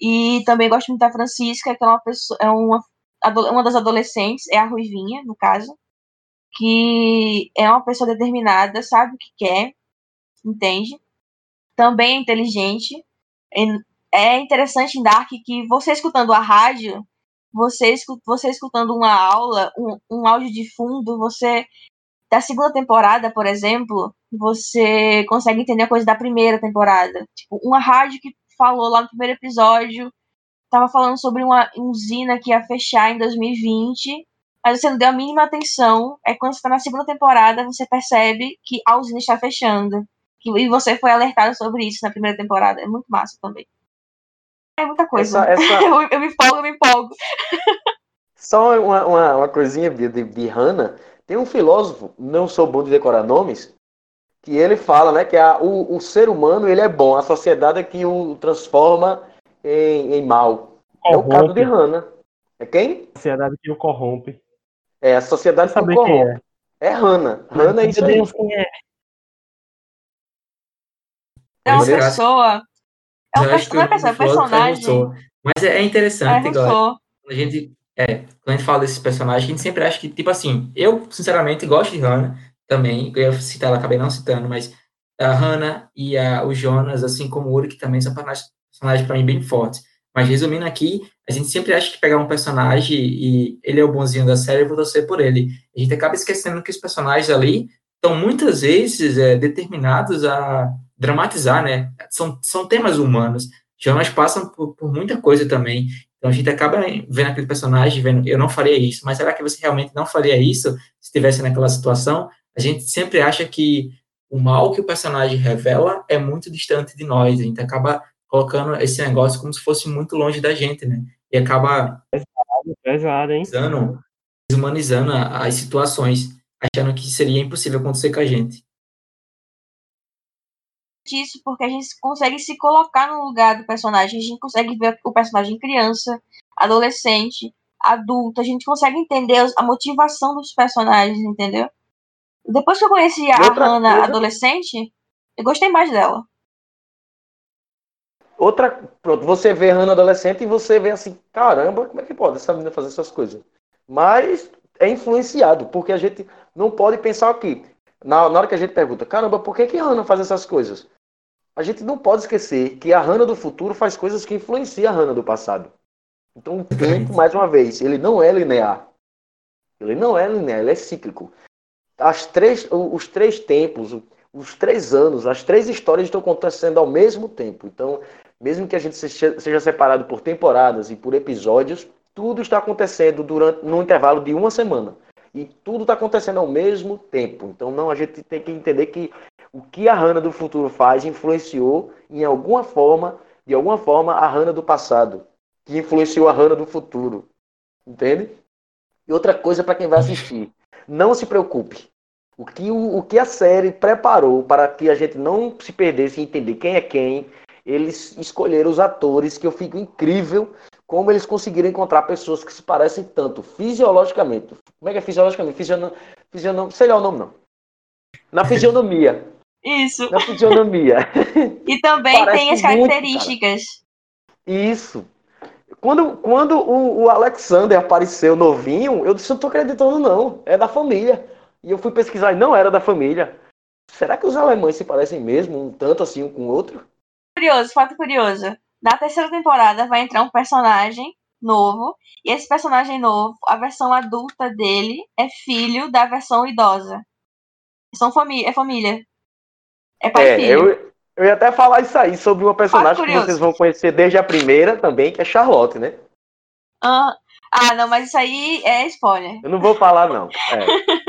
E também gosto muito da Francisca, que é uma pessoa. É uma, uma das adolescentes, é a Ruivinha, no caso. Que é uma pessoa determinada, sabe o que quer, entende? Também é inteligente. É interessante em Dark que você escutando a rádio, você, você escutando uma aula, um, um áudio de fundo, você da segunda temporada, por exemplo, você consegue entender a coisa da primeira temporada. Tipo, uma rádio que falou lá no primeiro episódio, tava falando sobre uma usina que ia fechar em 2020, mas você não deu a mínima atenção. É quando você tá na segunda temporada, você percebe que a usina está fechando. E você foi alertado sobre isso na primeira temporada. É muito massa também. É muita coisa. Essa, essa... <laughs> eu, eu, me empolgo, eu me empolgo. <laughs> Só uma, uma, uma coisinha de, de Hannah. Tem um filósofo, não sou bom de decorar nomes, que ele fala, né, que a, o, o ser humano ele é bom, a sociedade é que o transforma em, em mal. É o caso de Hannah. É quem? A sociedade que o corrompe. É a sociedade o corrompe. É. é Hannah. Hannah é isso aí. Deus, quem é? É uma pessoa. É um, não é pessoa, é personagem. Mas é, é interessante, é igual, quando a gente é, quando a gente fala desses personagens, a gente sempre acha que, tipo assim, eu, sinceramente, gosto de Hannah também, eu ia citar ela, acabei não citando, mas a Hannah e a, o Jonas, assim como o Uri, que também são personagens, personagens para mim bem fortes. Mas resumindo aqui, a gente sempre acha que pegar um personagem e ele é o bonzinho da série, eu vou torcer por ele. A gente acaba esquecendo que os personagens ali estão muitas vezes é, determinados a dramatizar, né? São, são temas humanos. Jonas passam por, por muita coisa também. Então a gente acaba vendo aquele personagem, vendo, eu não faria isso, mas será que você realmente não faria isso se estivesse naquela situação? A gente sempre acha que o mal que o personagem revela é muito distante de nós. A gente acaba colocando esse negócio como se fosse muito longe da gente, né? E acaba pesado, pesado, hein? Desumanizando, desumanizando as situações, achando que seria impossível acontecer com a gente. Isso porque a gente consegue se colocar no lugar do personagem, a gente consegue ver o personagem criança, adolescente, adulto, a gente consegue entender a motivação dos personagens, entendeu? Depois que eu conheci a Hannah coisa... adolescente, eu gostei mais dela. Outra, pronto, você vê Hannah adolescente e você vê assim, caramba, como é que pode essa menina fazer essas coisas? Mas é influenciado, porque a gente não pode pensar aqui. Na, na hora que a gente pergunta, caramba, por que, que Hannah faz essas coisas? A gente não pode esquecer que a Hannah do futuro faz coisas que influenciam a Hannah do passado. Então o tempo, mais uma vez, ele não é linear. Ele não é linear, ele é cíclico. As três, os três tempos, os três anos, as três histórias estão acontecendo ao mesmo tempo. Então, mesmo que a gente seja separado por temporadas e por episódios, tudo está acontecendo durante no intervalo de uma semana. E tudo está acontecendo ao mesmo tempo. Então, não, a gente tem que entender que o que a Hannah do futuro faz influenciou, em alguma forma, de alguma forma, a Hannah do passado, que influenciou a Hannah do futuro. Entende? E outra coisa para quem vai assistir, não se preocupe. O que, o, o que a série preparou para que a gente não se perdesse em entender quem é quem, eles escolheram os atores, que eu fico incrível como eles conseguiram encontrar pessoas que se parecem tanto fisiologicamente. Como é que é fisiologicamente? Fisionom... Fisionom... Sei lá o nome, não. Na <laughs> fisionomia. Isso. Na fisionomia. <laughs> E também tem as características. Muito, Isso. Quando, quando o, o, Alexander apareceu novinho, eu disse, não tô acreditando não, é da família. E eu fui pesquisar e não era da família. Será que os alemães se parecem mesmo, um tanto assim um com o outro? Curioso, fato curioso. Na terceira temporada vai entrar um personagem novo, e esse personagem novo, a versão adulta dele é filho da versão idosa. São família, é família. É pai é, e filho. Eu, eu ia até falar isso aí, sobre uma personagem que vocês vão conhecer desde a primeira também, que é Charlotte, né? Ah, ah não, mas isso aí é spoiler. Eu não vou falar, não. É. <laughs>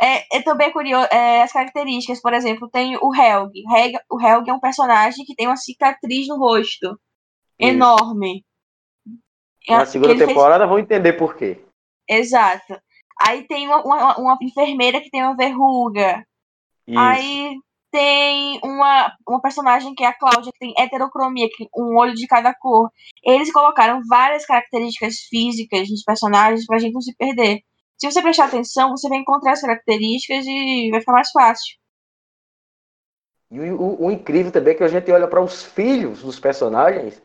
é, é também curioso é, as características, por exemplo, tem o Helg. Helg. O Helg é um personagem que tem uma cicatriz no rosto Isso. enorme. Na segunda temporada fez... vão entender por quê. Exato. Aí tem uma, uma, uma enfermeira que tem uma verruga. Isso. Aí tem uma, uma personagem que é a Cláudia, que tem heterocromia, que um olho de cada cor. Eles colocaram várias características físicas nos personagens pra gente não se perder. Se você prestar atenção, você vai encontrar as características e vai ficar mais fácil. E o, o, o incrível também é que a gente olha para os filhos dos personagens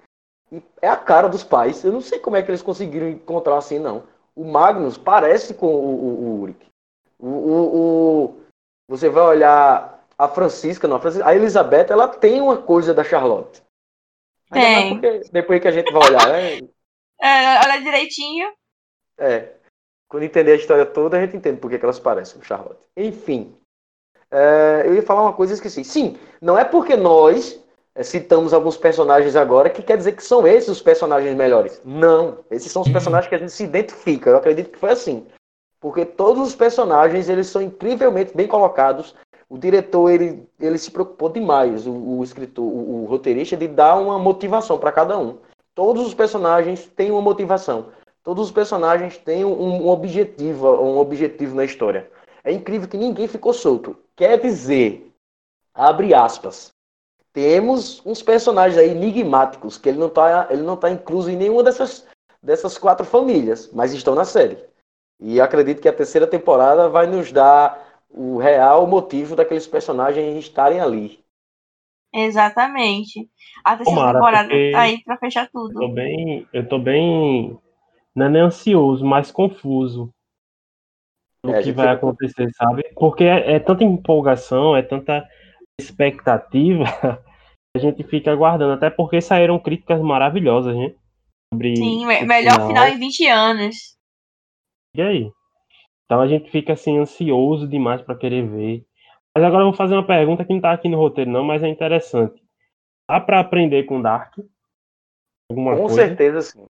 e é a cara dos pais. Eu não sei como é que eles conseguiram encontrar assim, não. O Magnus parece com o, o, o Ulrich. O, o, o, você vai olhar a Francisca, não, a, Francisca, a Elizabeth, ela tem uma coisa da Charlotte. Tem. Porque, depois que a gente vai olhar, né? <laughs> É, olha direitinho. É. Quando entender a história toda, a gente entende por que, elas parecem com Charlotte. Enfim. É, eu ia falar uma coisa e esqueci. Sim, não é porque nós é, citamos alguns personagens agora que quer dizer que são esses os personagens melhores. Não. Esses são os uhum. personagens que a gente se identifica. Eu acredito que foi assim. Porque todos os personagens, eles são incrivelmente bem colocados o diretor ele, ele se preocupou demais, o, o escritor, o, o, roteirista, de dar uma motivação para cada um. Todos os personagens têm uma motivação. Todos os personagens têm um, um objetivo, um objetivo na história. É incrível que ninguém ficou solto. quer dizer, abre aspas, temos uns personagens aí enigmáticos que ele não está ele não tá incluso em nenhuma dessas, dessas quatro famílias, mas estão na série. E acredito que a terceira temporada vai nos dar o real motivo daqueles personagens estarem ali. Exatamente. A terceira Tomara, temporada porque tá aí pra fechar Eu tudo. tô bem, eu tô bem, não é nem ansioso, mas confuso do É, que vai fica- acontecer, sabe? Porque é, é tanta empolgação, é tanta expectativa, <laughs> a gente fica aguardando, até porque saíram críticas maravilhosas, né? Sobre Sim, me- o melhor final em 20 anos. E aí? Então a gente fica assim ansioso demais para querer ver. Mas agora eu vou fazer uma pergunta que não tá aqui no roteiro não, mas é interessante. Dá para aprender com Dark? Alguma Com coisa? certeza, sim.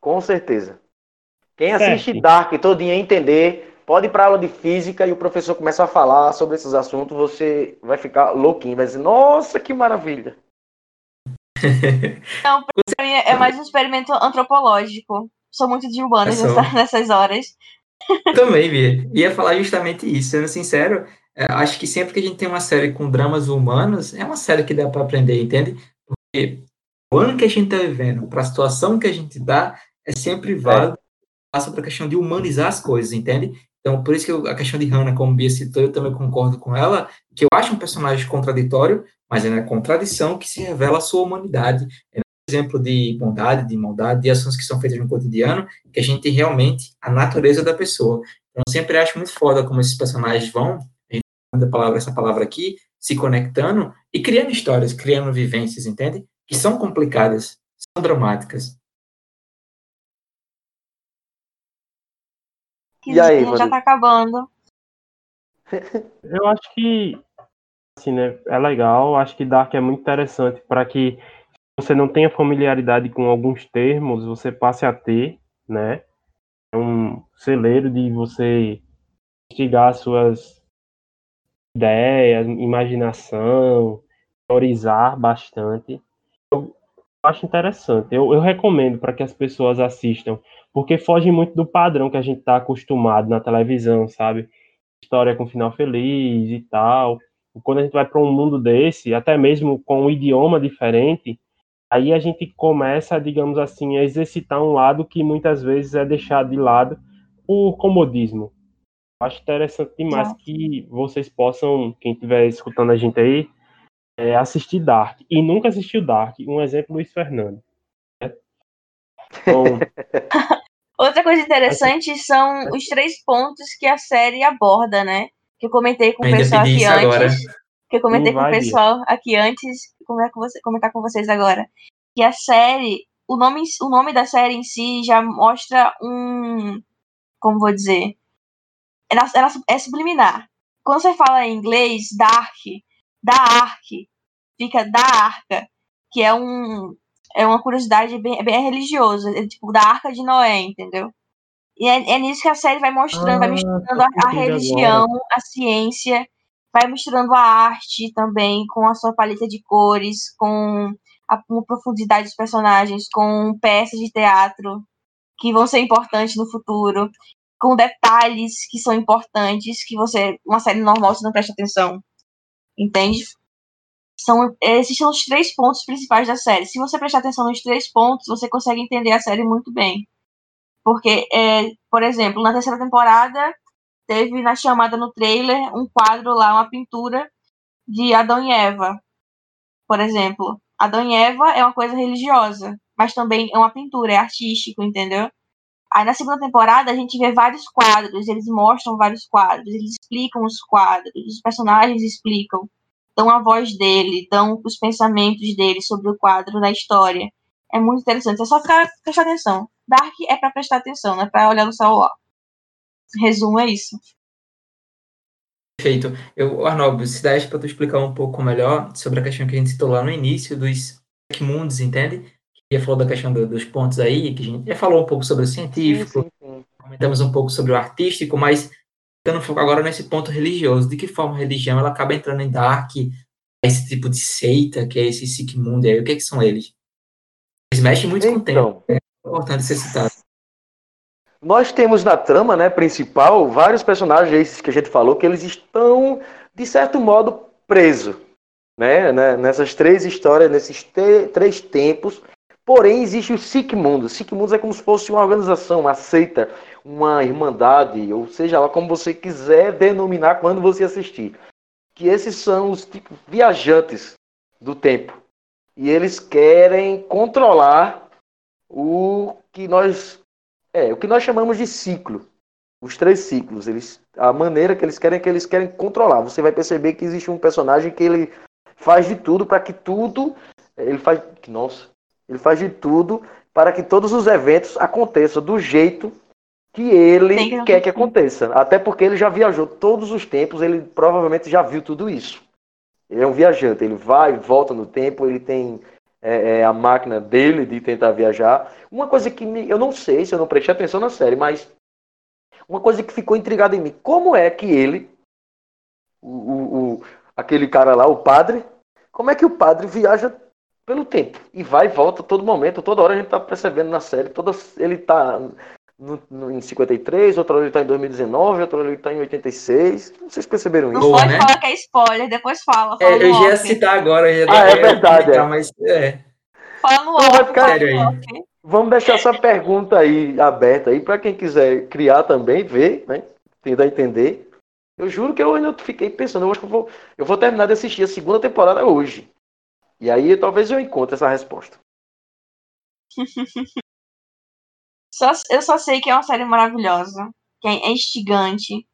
Com certeza. Quem assiste Dark todinha entender, pode ir para aula de física e o professor começa a falar sobre esses assuntos, você vai ficar louquinho, vai dizer, nossa, que maravilha. <laughs> Então, pra mim é mais um experimento antropológico. Sou muito de humanas É só. nessa- nessas horas. Também, Bia. Ia falar justamente isso. Sendo sincero, é, acho que sempre que a gente tem uma série com dramas humanos, é uma série que dá para aprender, entende? Porque o ano que a gente está vivendo, para a situação que a gente dá, é sempre válido passar para a questão de humanizar as coisas, entende? Então, por isso que eu- a questão de Hannah, como Bia citou, eu também concordo com ela, que eu acho um personagem contraditório, mas é na contradição que se revela a sua humanidade. É um exemplo de bondade, de maldade, de ações que são feitas no cotidiano, que a gente realmente, a natureza da pessoa. Então, eu sempre acho muito foda como esses personagens vão, a palavra, essa palavra aqui, se conectando e criando histórias, criando vivências, entende? Que são complicadas, são dramáticas. Que E aí, já tá acabando. <laughs> Eu acho que assim, né, é legal, acho que Dark é muito interessante para que você não tenha familiaridade com alguns termos, você passe a ter, né? É um celeiro de você investigar suas ideias, imaginação, teorizar bastante. Eu acho interessante. Eu, eu recomendo para que as pessoas assistam, porque foge muito do padrão que a gente está acostumado na televisão, sabe? História com final feliz e tal. E quando a gente vai para um mundo desse, até mesmo com um idioma diferente, aí a gente começa, digamos assim, a exercitar um lado que muitas vezes é deixado de lado por comodismo. Acho interessante demais Exato. que vocês possam, quem estiver escutando a gente aí, é, assistir Dark. E nunca assistiu Dark. Um exemplo, Luiz Fernando. né? Então, <laughs> Outra coisa interessante são os três pontos que a série aborda, né? Que eu comentei com o pessoal aqui antes. agora. Que eu comentei com o pessoal aqui antes. Como é que você comentar com vocês agora? Que a série, o nome, o nome da série em si já mostra um. Como vou dizer? É na- é subliminar. Quando você fala em inglês, dark, da ark, fica da arca, que é um é uma curiosidade bem, bem religiosa, é tipo da arca de Noé, entendeu? E é, é nisso que a série vai mostrando, vai Ah, misturando tô a, a religião, a ciência, vai misturando a arte também com a sua paleta de cores, com a, com a profundidade dos personagens, com peças de teatro que vão ser importantes no futuro, com detalhes que são importantes que você uma série normal você não presta atenção, entende? São esses são os três pontos principais da série. Se você prestar atenção nos três pontos, você consegue entender a série muito bem. Porque, é, por exemplo, na terceira temporada, teve na chamada no trailer um quadro lá, uma pintura de Adão e Eva. Por exemplo, Adão e Eva é uma coisa religiosa, mas também é uma pintura, é artístico, entendeu? Aí na segunda temporada a gente vê vários quadros, eles mostram vários quadros, eles explicam os quadros, os personagens explicam, dão a voz dele, dão os pensamentos dele sobre o quadro na história. É muito interessante, é só ficar prestar atenção. Dark é para prestar atenção, não é para olhar no celular. Resumo é isso. Perfeito. Eu, Arnaldo, se dá para tu explicar um pouco melhor sobre a questão que a gente citou lá no início dos mundos, entende? Que falou da questão do- dos pontos aí, que a gente já falou um pouco sobre o científico, Sim, sim, sim. comentamos um pouco sobre o artístico, mas dando foco agora nesse ponto religioso, de que forma a religião ela acaba entrando em Dark, esse tipo de seita, que é esse Sigmund aí, o que, é que são eles? Eles mexem muito com o tempo, Então, é importante ser citado. nós temos na trama né, principal vários personagens esses que a gente falou que eles estão de certo modo, preso. Né? né? Nessas três histórias, nesses três tempos. Porém, existe o Sikh Mundo. Sikh Mundo é como se fosse uma organização, uma seita, uma irmandade, ou seja lá como você quiser denominar quando você assistir. Que esses são os tipos viajantes do tempo. E eles querem controlar o que nós é, o que nós chamamos de ciclo. Os três ciclos, eles a maneira que eles querem é que eles querem controlar. Você vai perceber que existe um personagem que ele faz de tudo para que tudo ele faz, nossa, ele faz de tudo para que todos os eventos aconteçam do jeito que ele que quer que aconteça. Até porque ele já viajou todos os tempos, ele provavelmente já viu tudo isso. Ele é um viajante, ele vai e volta no tempo, ele tem é, é, a máquina dele de tentar viajar. Uma coisa que me, eu não sei se eu não prestei atenção na série, mas uma coisa que ficou intrigada em mim: como é que ele, o, o, o, aquele cara lá, o padre, como é que o padre viaja pelo tempo e vai e volta todo momento, toda hora a gente tá percebendo na série, toda, ele tá no, no, em 53, outra hora ele tá em 2019, outra hora ele tá em 86. Vocês perceberam isso? Não pode né? falar que é spoiler, depois fala. fala é, eu ia citar agora. Ia ah, é verdade. Comentar, é. Mas, é. Fala no off, ficar... sério aí. Vamos deixar essa pergunta aí aberta aí para quem quiser criar também, ver, né? Tentar entender. Eu juro que eu ainda fiquei pensando, eu acho que eu vou, eu vou terminar de assistir a segunda temporada hoje. E aí talvez eu encontre essa resposta. <laughs> Só, eu só sei que é uma série maravilhosa, que é instigante.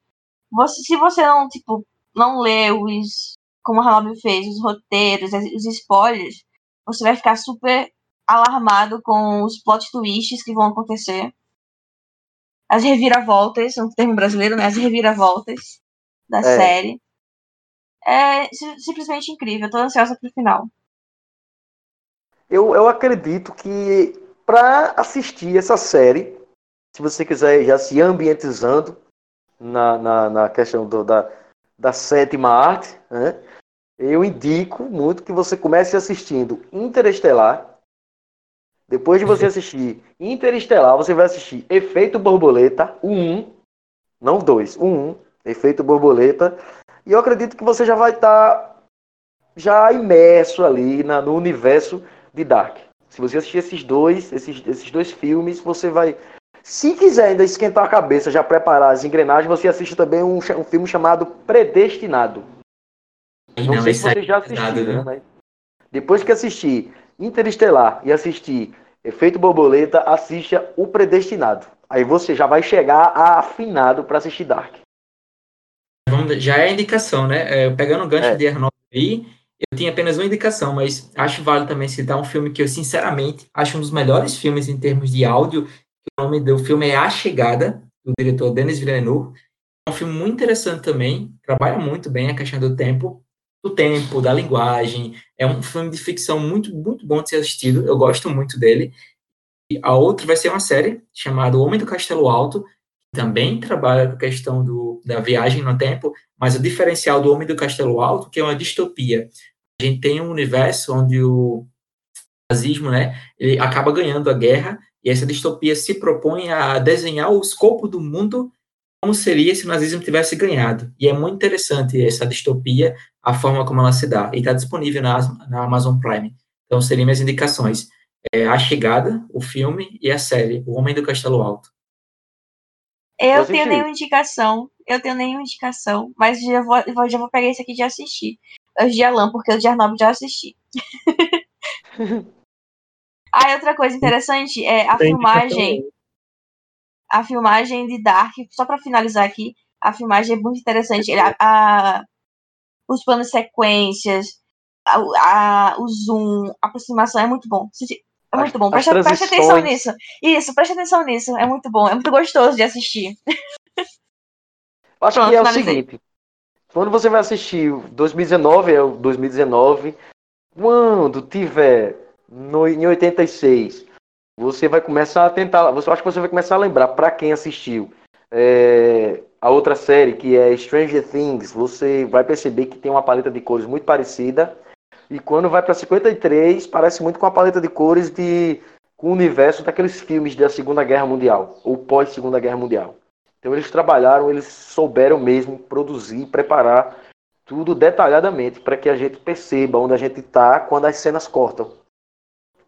Você, se você não, tipo, não lê os. Como a Hanabi fez, os roteiros, os spoilers, você vai ficar super alarmado com os plot twists que vão acontecer. As reviravoltas, um termo brasileiro, né? As reviravoltas da é. série. É simplesmente incrível. Eu tô ansiosa pro final. Eu, eu acredito que para assistir essa série, se você quiser já se ambientizando na, na, na questão do, da, da sétima arte, né, eu indico muito que você comece assistindo Interestelar. Depois de você <laughs> assistir Interestelar, você vai assistir Efeito Borboleta, o 1, não o 2, o 1, Efeito Borboleta. E eu acredito que você já vai estar tá já imerso ali na, no universo de Dark. Se você assistir esses dois, esses, esses dois filmes, você vai. Se quiser ainda esquentar a cabeça, já preparar as engrenagens, você assiste também um, um filme chamado Predestinado. Não, Não sei se você já assistiu, né? Mas depois que assistir Interestelar e assistir Efeito Borboleta, assista o Predestinado. Aí você já vai chegar afinado para assistir Dark. Já é indicação, né? É, pegando o gancho é. de Arnold aí, eu tinha apenas uma indicação, mas acho válido também citar um filme que eu, sinceramente, acho um dos melhores filmes em termos de áudio. O nome do filme é A Chegada, do diretor Denis Villeneuve. É um filme muito interessante também, trabalha muito bem a questão do tempo, do tempo, da linguagem. É um filme de ficção muito, muito bom de ser assistido. Eu gosto muito dele. E a outra vai ser uma série chamada O Homem do Castelo Alto, também trabalha com a questão do, da viagem no tempo, mas o diferencial do Homem do Castelo Alto, que é uma distopia a gente tem um universo onde o nazismo, né, ele acaba ganhando a guerra e essa distopia se propõe a desenhar o escopo do mundo como seria se o nazismo tivesse ganhado. E é muito interessante essa distopia, a forma como ela se dá. E está disponível na, na, Amazon Prime. Então, seriam minhas indicações. É a Chegada, o filme, e a série, O Homem do Castelo Alto. Eu tenho nenhuma indicação. Eu tenho nenhuma indicação, mas já vou, já vou pegar esse aqui de assistir os de Alan, porque os de Arnaldo já assisti. <laughs> ah, outra coisa interessante é a Tem filmagem. A filmagem de Dark, só para finalizar aqui, a filmagem é muito interessante. A, a, os planos sequências, a, a, o zoom, a aproximação é muito bom. É muito bom. Preste, preste atenção nisso. Isso, preste atenção nisso. É muito bom. É muito gostoso de assistir. Acho Pronto, que é o seguinte. Quando você vai assistir 2019, é o 2019, quando tiver no, em 86, você vai começar a tentar. Você acho que você vai começar a lembrar para quem assistiu é, a outra série que é Stranger Things. Você vai perceber que tem uma paleta de cores muito parecida. E quando vai para 53, parece muito com a paleta de cores de com o universo daqueles filmes da Segunda Guerra Mundial ou pós Segunda Guerra Mundial. Então eles trabalharam, eles souberam mesmo produzir, preparar tudo detalhadamente para que a gente perceba onde a gente está quando as cenas cortam.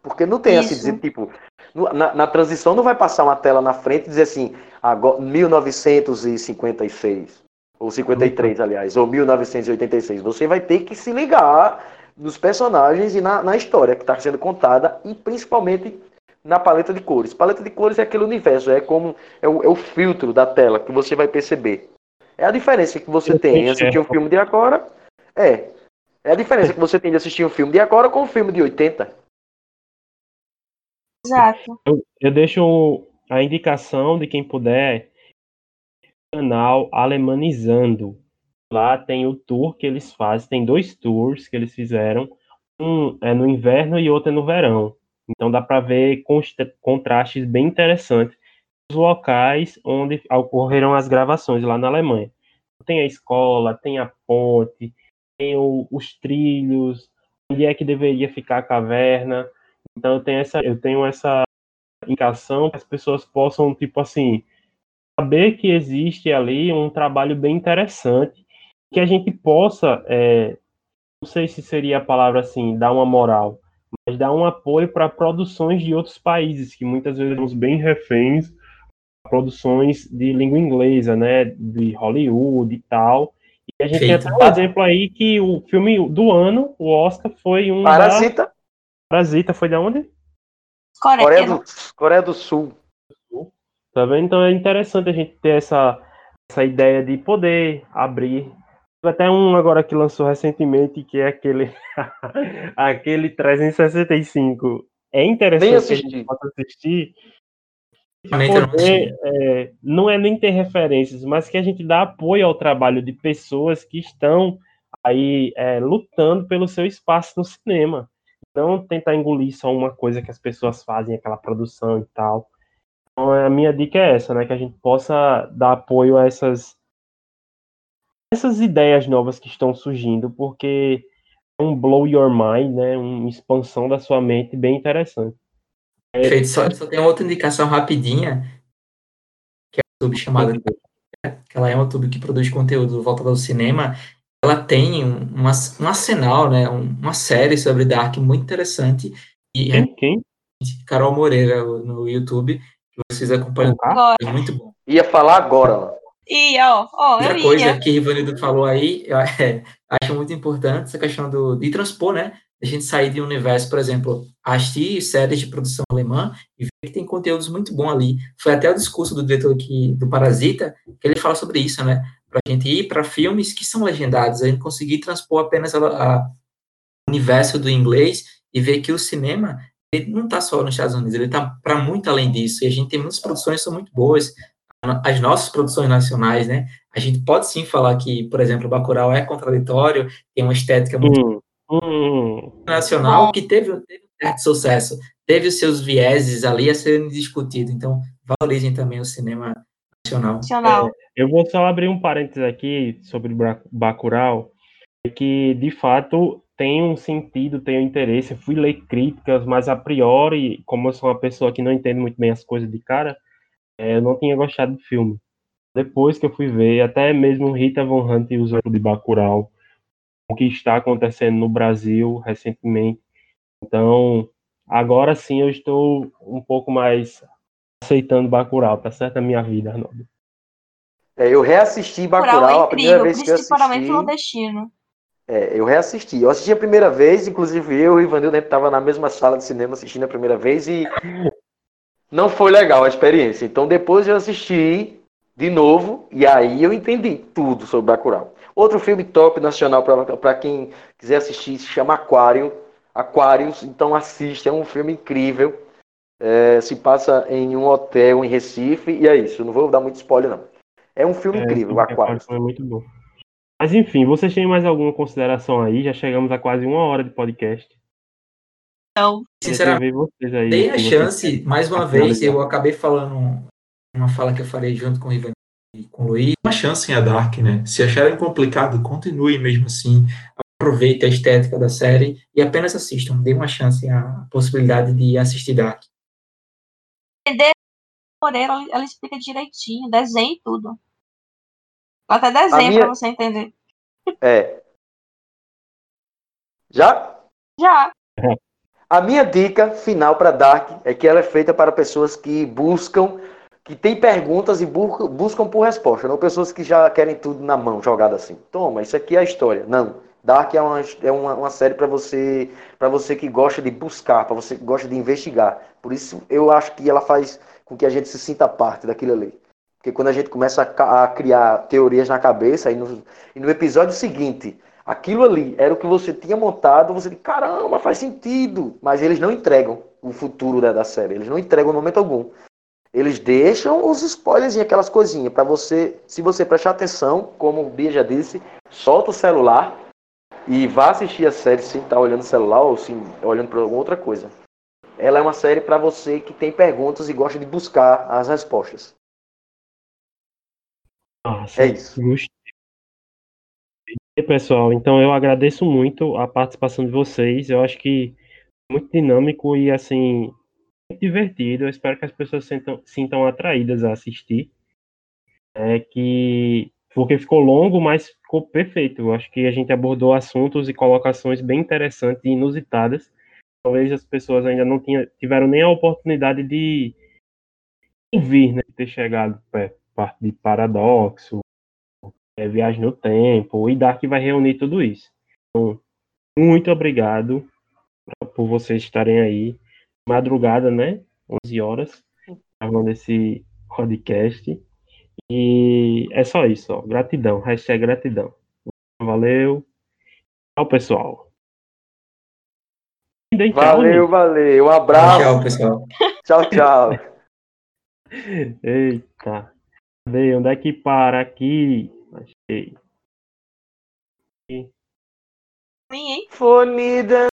Porque não tem assim dizer, tipo, na, na, transição não vai passar uma tela na frente e dizer assim, agora, 1956, ou 53, aliás, ou 1986. Você vai ter que se ligar nos personagens e na, na história que está sendo contada, e principalmente na paleta de cores. Paleta de cores é aquele universo, é como é o, é o filtro da tela que você vai perceber. É a diferença que você tem em assistir um filme de agora. É. É a diferença que você tem de assistir um filme de agora com um filme de 80. Exato. Eu, eu deixo a indicação de quem puder canal Alemanizando. Lá tem o tour que eles fazem, tem dois tours que eles fizeram. Um é no inverno e outro é no verão. Então dá para ver contrastes bem interessantes os locais onde ocorreram as gravações lá na Alemanha. Tem a escola, tem a ponte, tem o, os trilhos, onde é que deveria ficar a caverna. Então eu tenho essa, eu tenho essa indicação que as pessoas possam, tipo assim, saber que existe ali um trabalho bem interessante, que a gente possa, é, não sei se seria a palavra assim, dar uma moral, mas dar um apoio para produções de outros países, que muitas vezes somos bem reféns produções de língua inglesa, né, de Hollywood e tal. E a gente Feito. tem até um exemplo aí que o filme do ano, o Oscar, foi um Parasita. Da... Parasita foi de onde? Coreia, Coreia, do, Coreia do Sul. Tá vendo? Então é interessante a gente ter essa, essa ideia de poder abrir. Até um agora que lançou recentemente, que é aquele <laughs> aquele 365. É interessante a gente possa assistir. Poder, é, não é nem ter referências, mas que a gente dá apoio ao trabalho de pessoas que estão aí é, lutando pelo seu espaço no cinema. Não tentar engolir só uma coisa que as pessoas fazem, aquela produção e tal. Então, a minha dica é essa, né? Que a gente possa dar apoio a essas, essas ideias novas que estão surgindo, porque é um blow your mind, né? Uma expansão da sua mente bem interessante. Perfeito. Só, só tem outra indicação rapidinha, que é uma YouTube chamada que ela é uma YouTube que produz conteúdo voltado ao cinema. Ela tem um, um arsenal, né? uma série sobre Dark muito interessante. E quem? quem? Carol Moreira no YouTube vocês acompanham. É muito bom. Ia falar agora. E, ó, ó, Outra coisa que o Ivanildo falou aí, eu <laughs> é, acho muito importante essa questão do, de transpor, né? A gente sair de um universo, por exemplo, assistir séries de produção alemã e ver que tem conteúdos muito bons ali. Foi até o discurso do diretor aqui, do Parasita, que ele fala sobre isso, né? Para a gente ir para filmes que são legendados, a gente conseguir transpor apenas o universo do inglês e ver que o cinema ele não está só nos Estados Unidos, ele está para muito além disso. E a gente tem muitas produções que são muito boas. As nossas produções nacionais, né? A gente pode sim falar que, por exemplo, o Bacurau é contraditório, tem uma estética muito hum, hum. nacional que teve, teve um certo sucesso, teve os seus vieses ali a serem discutidos. Então, valorizem também o cinema nacional. nacional. É, eu vou só abrir um parênteses aqui sobre Bacurau, que de fato tem um sentido, tem um interesse. Eu fui ler críticas, mas a priori, como eu sou uma pessoa que não entende muito bem as coisas de cara, é, eu não tinha gostado do filme. Depois que eu fui ver, até mesmo Rita Von Hunt usou de Bacurau, o que está acontecendo no Brasil recentemente. Então, agora sim eu estou um pouco mais aceitando Bacurau, tá certo a minha vida, Arnaldo. É, eu reassisti Bacurau, Bacurau é incrível, a primeira vez que eu assisti. Nordestino. É, eu reassisti. Eu assisti a primeira vez, inclusive eu e o Ivanildo estava na mesma sala de cinema assistindo a primeira vez e não foi legal a experiência. Então depois eu assisti de novo e aí eu entendi tudo sobre Bacurau. Outro filme top nacional para quem quiser assistir se chama Aquário. Aquários, então assista, é um filme incrível. É, se passa em um hotel em Recife e é isso. Não vou dar muito spoiler não. É um filme é, incrível, Aquários. É muito bom. Mas enfim, vocês têm mais alguma consideração aí? Já chegamos a quase uma hora de podcast. Não, sinceramente, vocês aí, dei a chance, mais uma vez, eu acabei falando uma fala que eu falei junto com o Ivan e com o Luiz. Uma chance em a Dark, né? Se acharem complicado, continue mesmo assim. Aproveite a estética da série e apenas assistam. Dê uma chance à possibilidade de assistir Dark. Entender Moreira, ela explica direitinho, desenho e tudo. Até desenho minha... para você entender. É. Já? Já. <laughs> A minha dica final para Dark é que ela é feita para pessoas que buscam, que têm perguntas e bu- buscam por resposta, não pessoas que já querem tudo na mão, jogado assim. Toma, isso aqui é a história. Não. Dark é uma, é uma, uma série para você, para você que gosta de buscar, para você que gosta de investigar. Por isso eu acho que ela faz com que a gente se sinta parte daquilo ali. Porque quando a gente começa a, a criar teorias na cabeça, e no, e no episódio seguinte, aquilo ali era o que você tinha montado, você diz, caramba, faz sentido. Mas eles não entregam o futuro da, da série, eles não entregam em momento algum. Eles deixam os spoilers e aquelas coisinhas para você, se você prestar atenção, como o Bia já disse, solta o celular e vá assistir a série sem estar olhando o celular ou sim, olhando para alguma outra coisa. Ela é uma série para você que tem perguntas e gosta de buscar as respostas. Nossa, É isso. Gostei. E, pessoal, então eu agradeço muito a participação de vocês. Eu acho que muito dinâmico e assim muito divertido. Eu espero que as pessoas sintam, sintam atraídas a assistir. É que porque ficou longo, mas ficou perfeito. Eu acho que a gente abordou assuntos e colocações bem interessantes e inusitadas. Talvez as pessoas ainda não tinha, tiveram nem a oportunidade de ouvir, né, de ter chegado perto parte de paradoxo, é, viagem no tempo, e Dark vai reunir tudo isso. Então, muito obrigado por vocês estarem aí, madrugada, né? 11 horas, gravando esse podcast. E é só isso, ó. Gratidão, hashtag gratidão. Valeu. Tchau, pessoal. Valeu, valeu. Um abraço. Tchau, pessoal. Tchau, tchau. <laughs> Eita. Cadê? Onde é que para aqui? Achei. Ninguém. Fonida.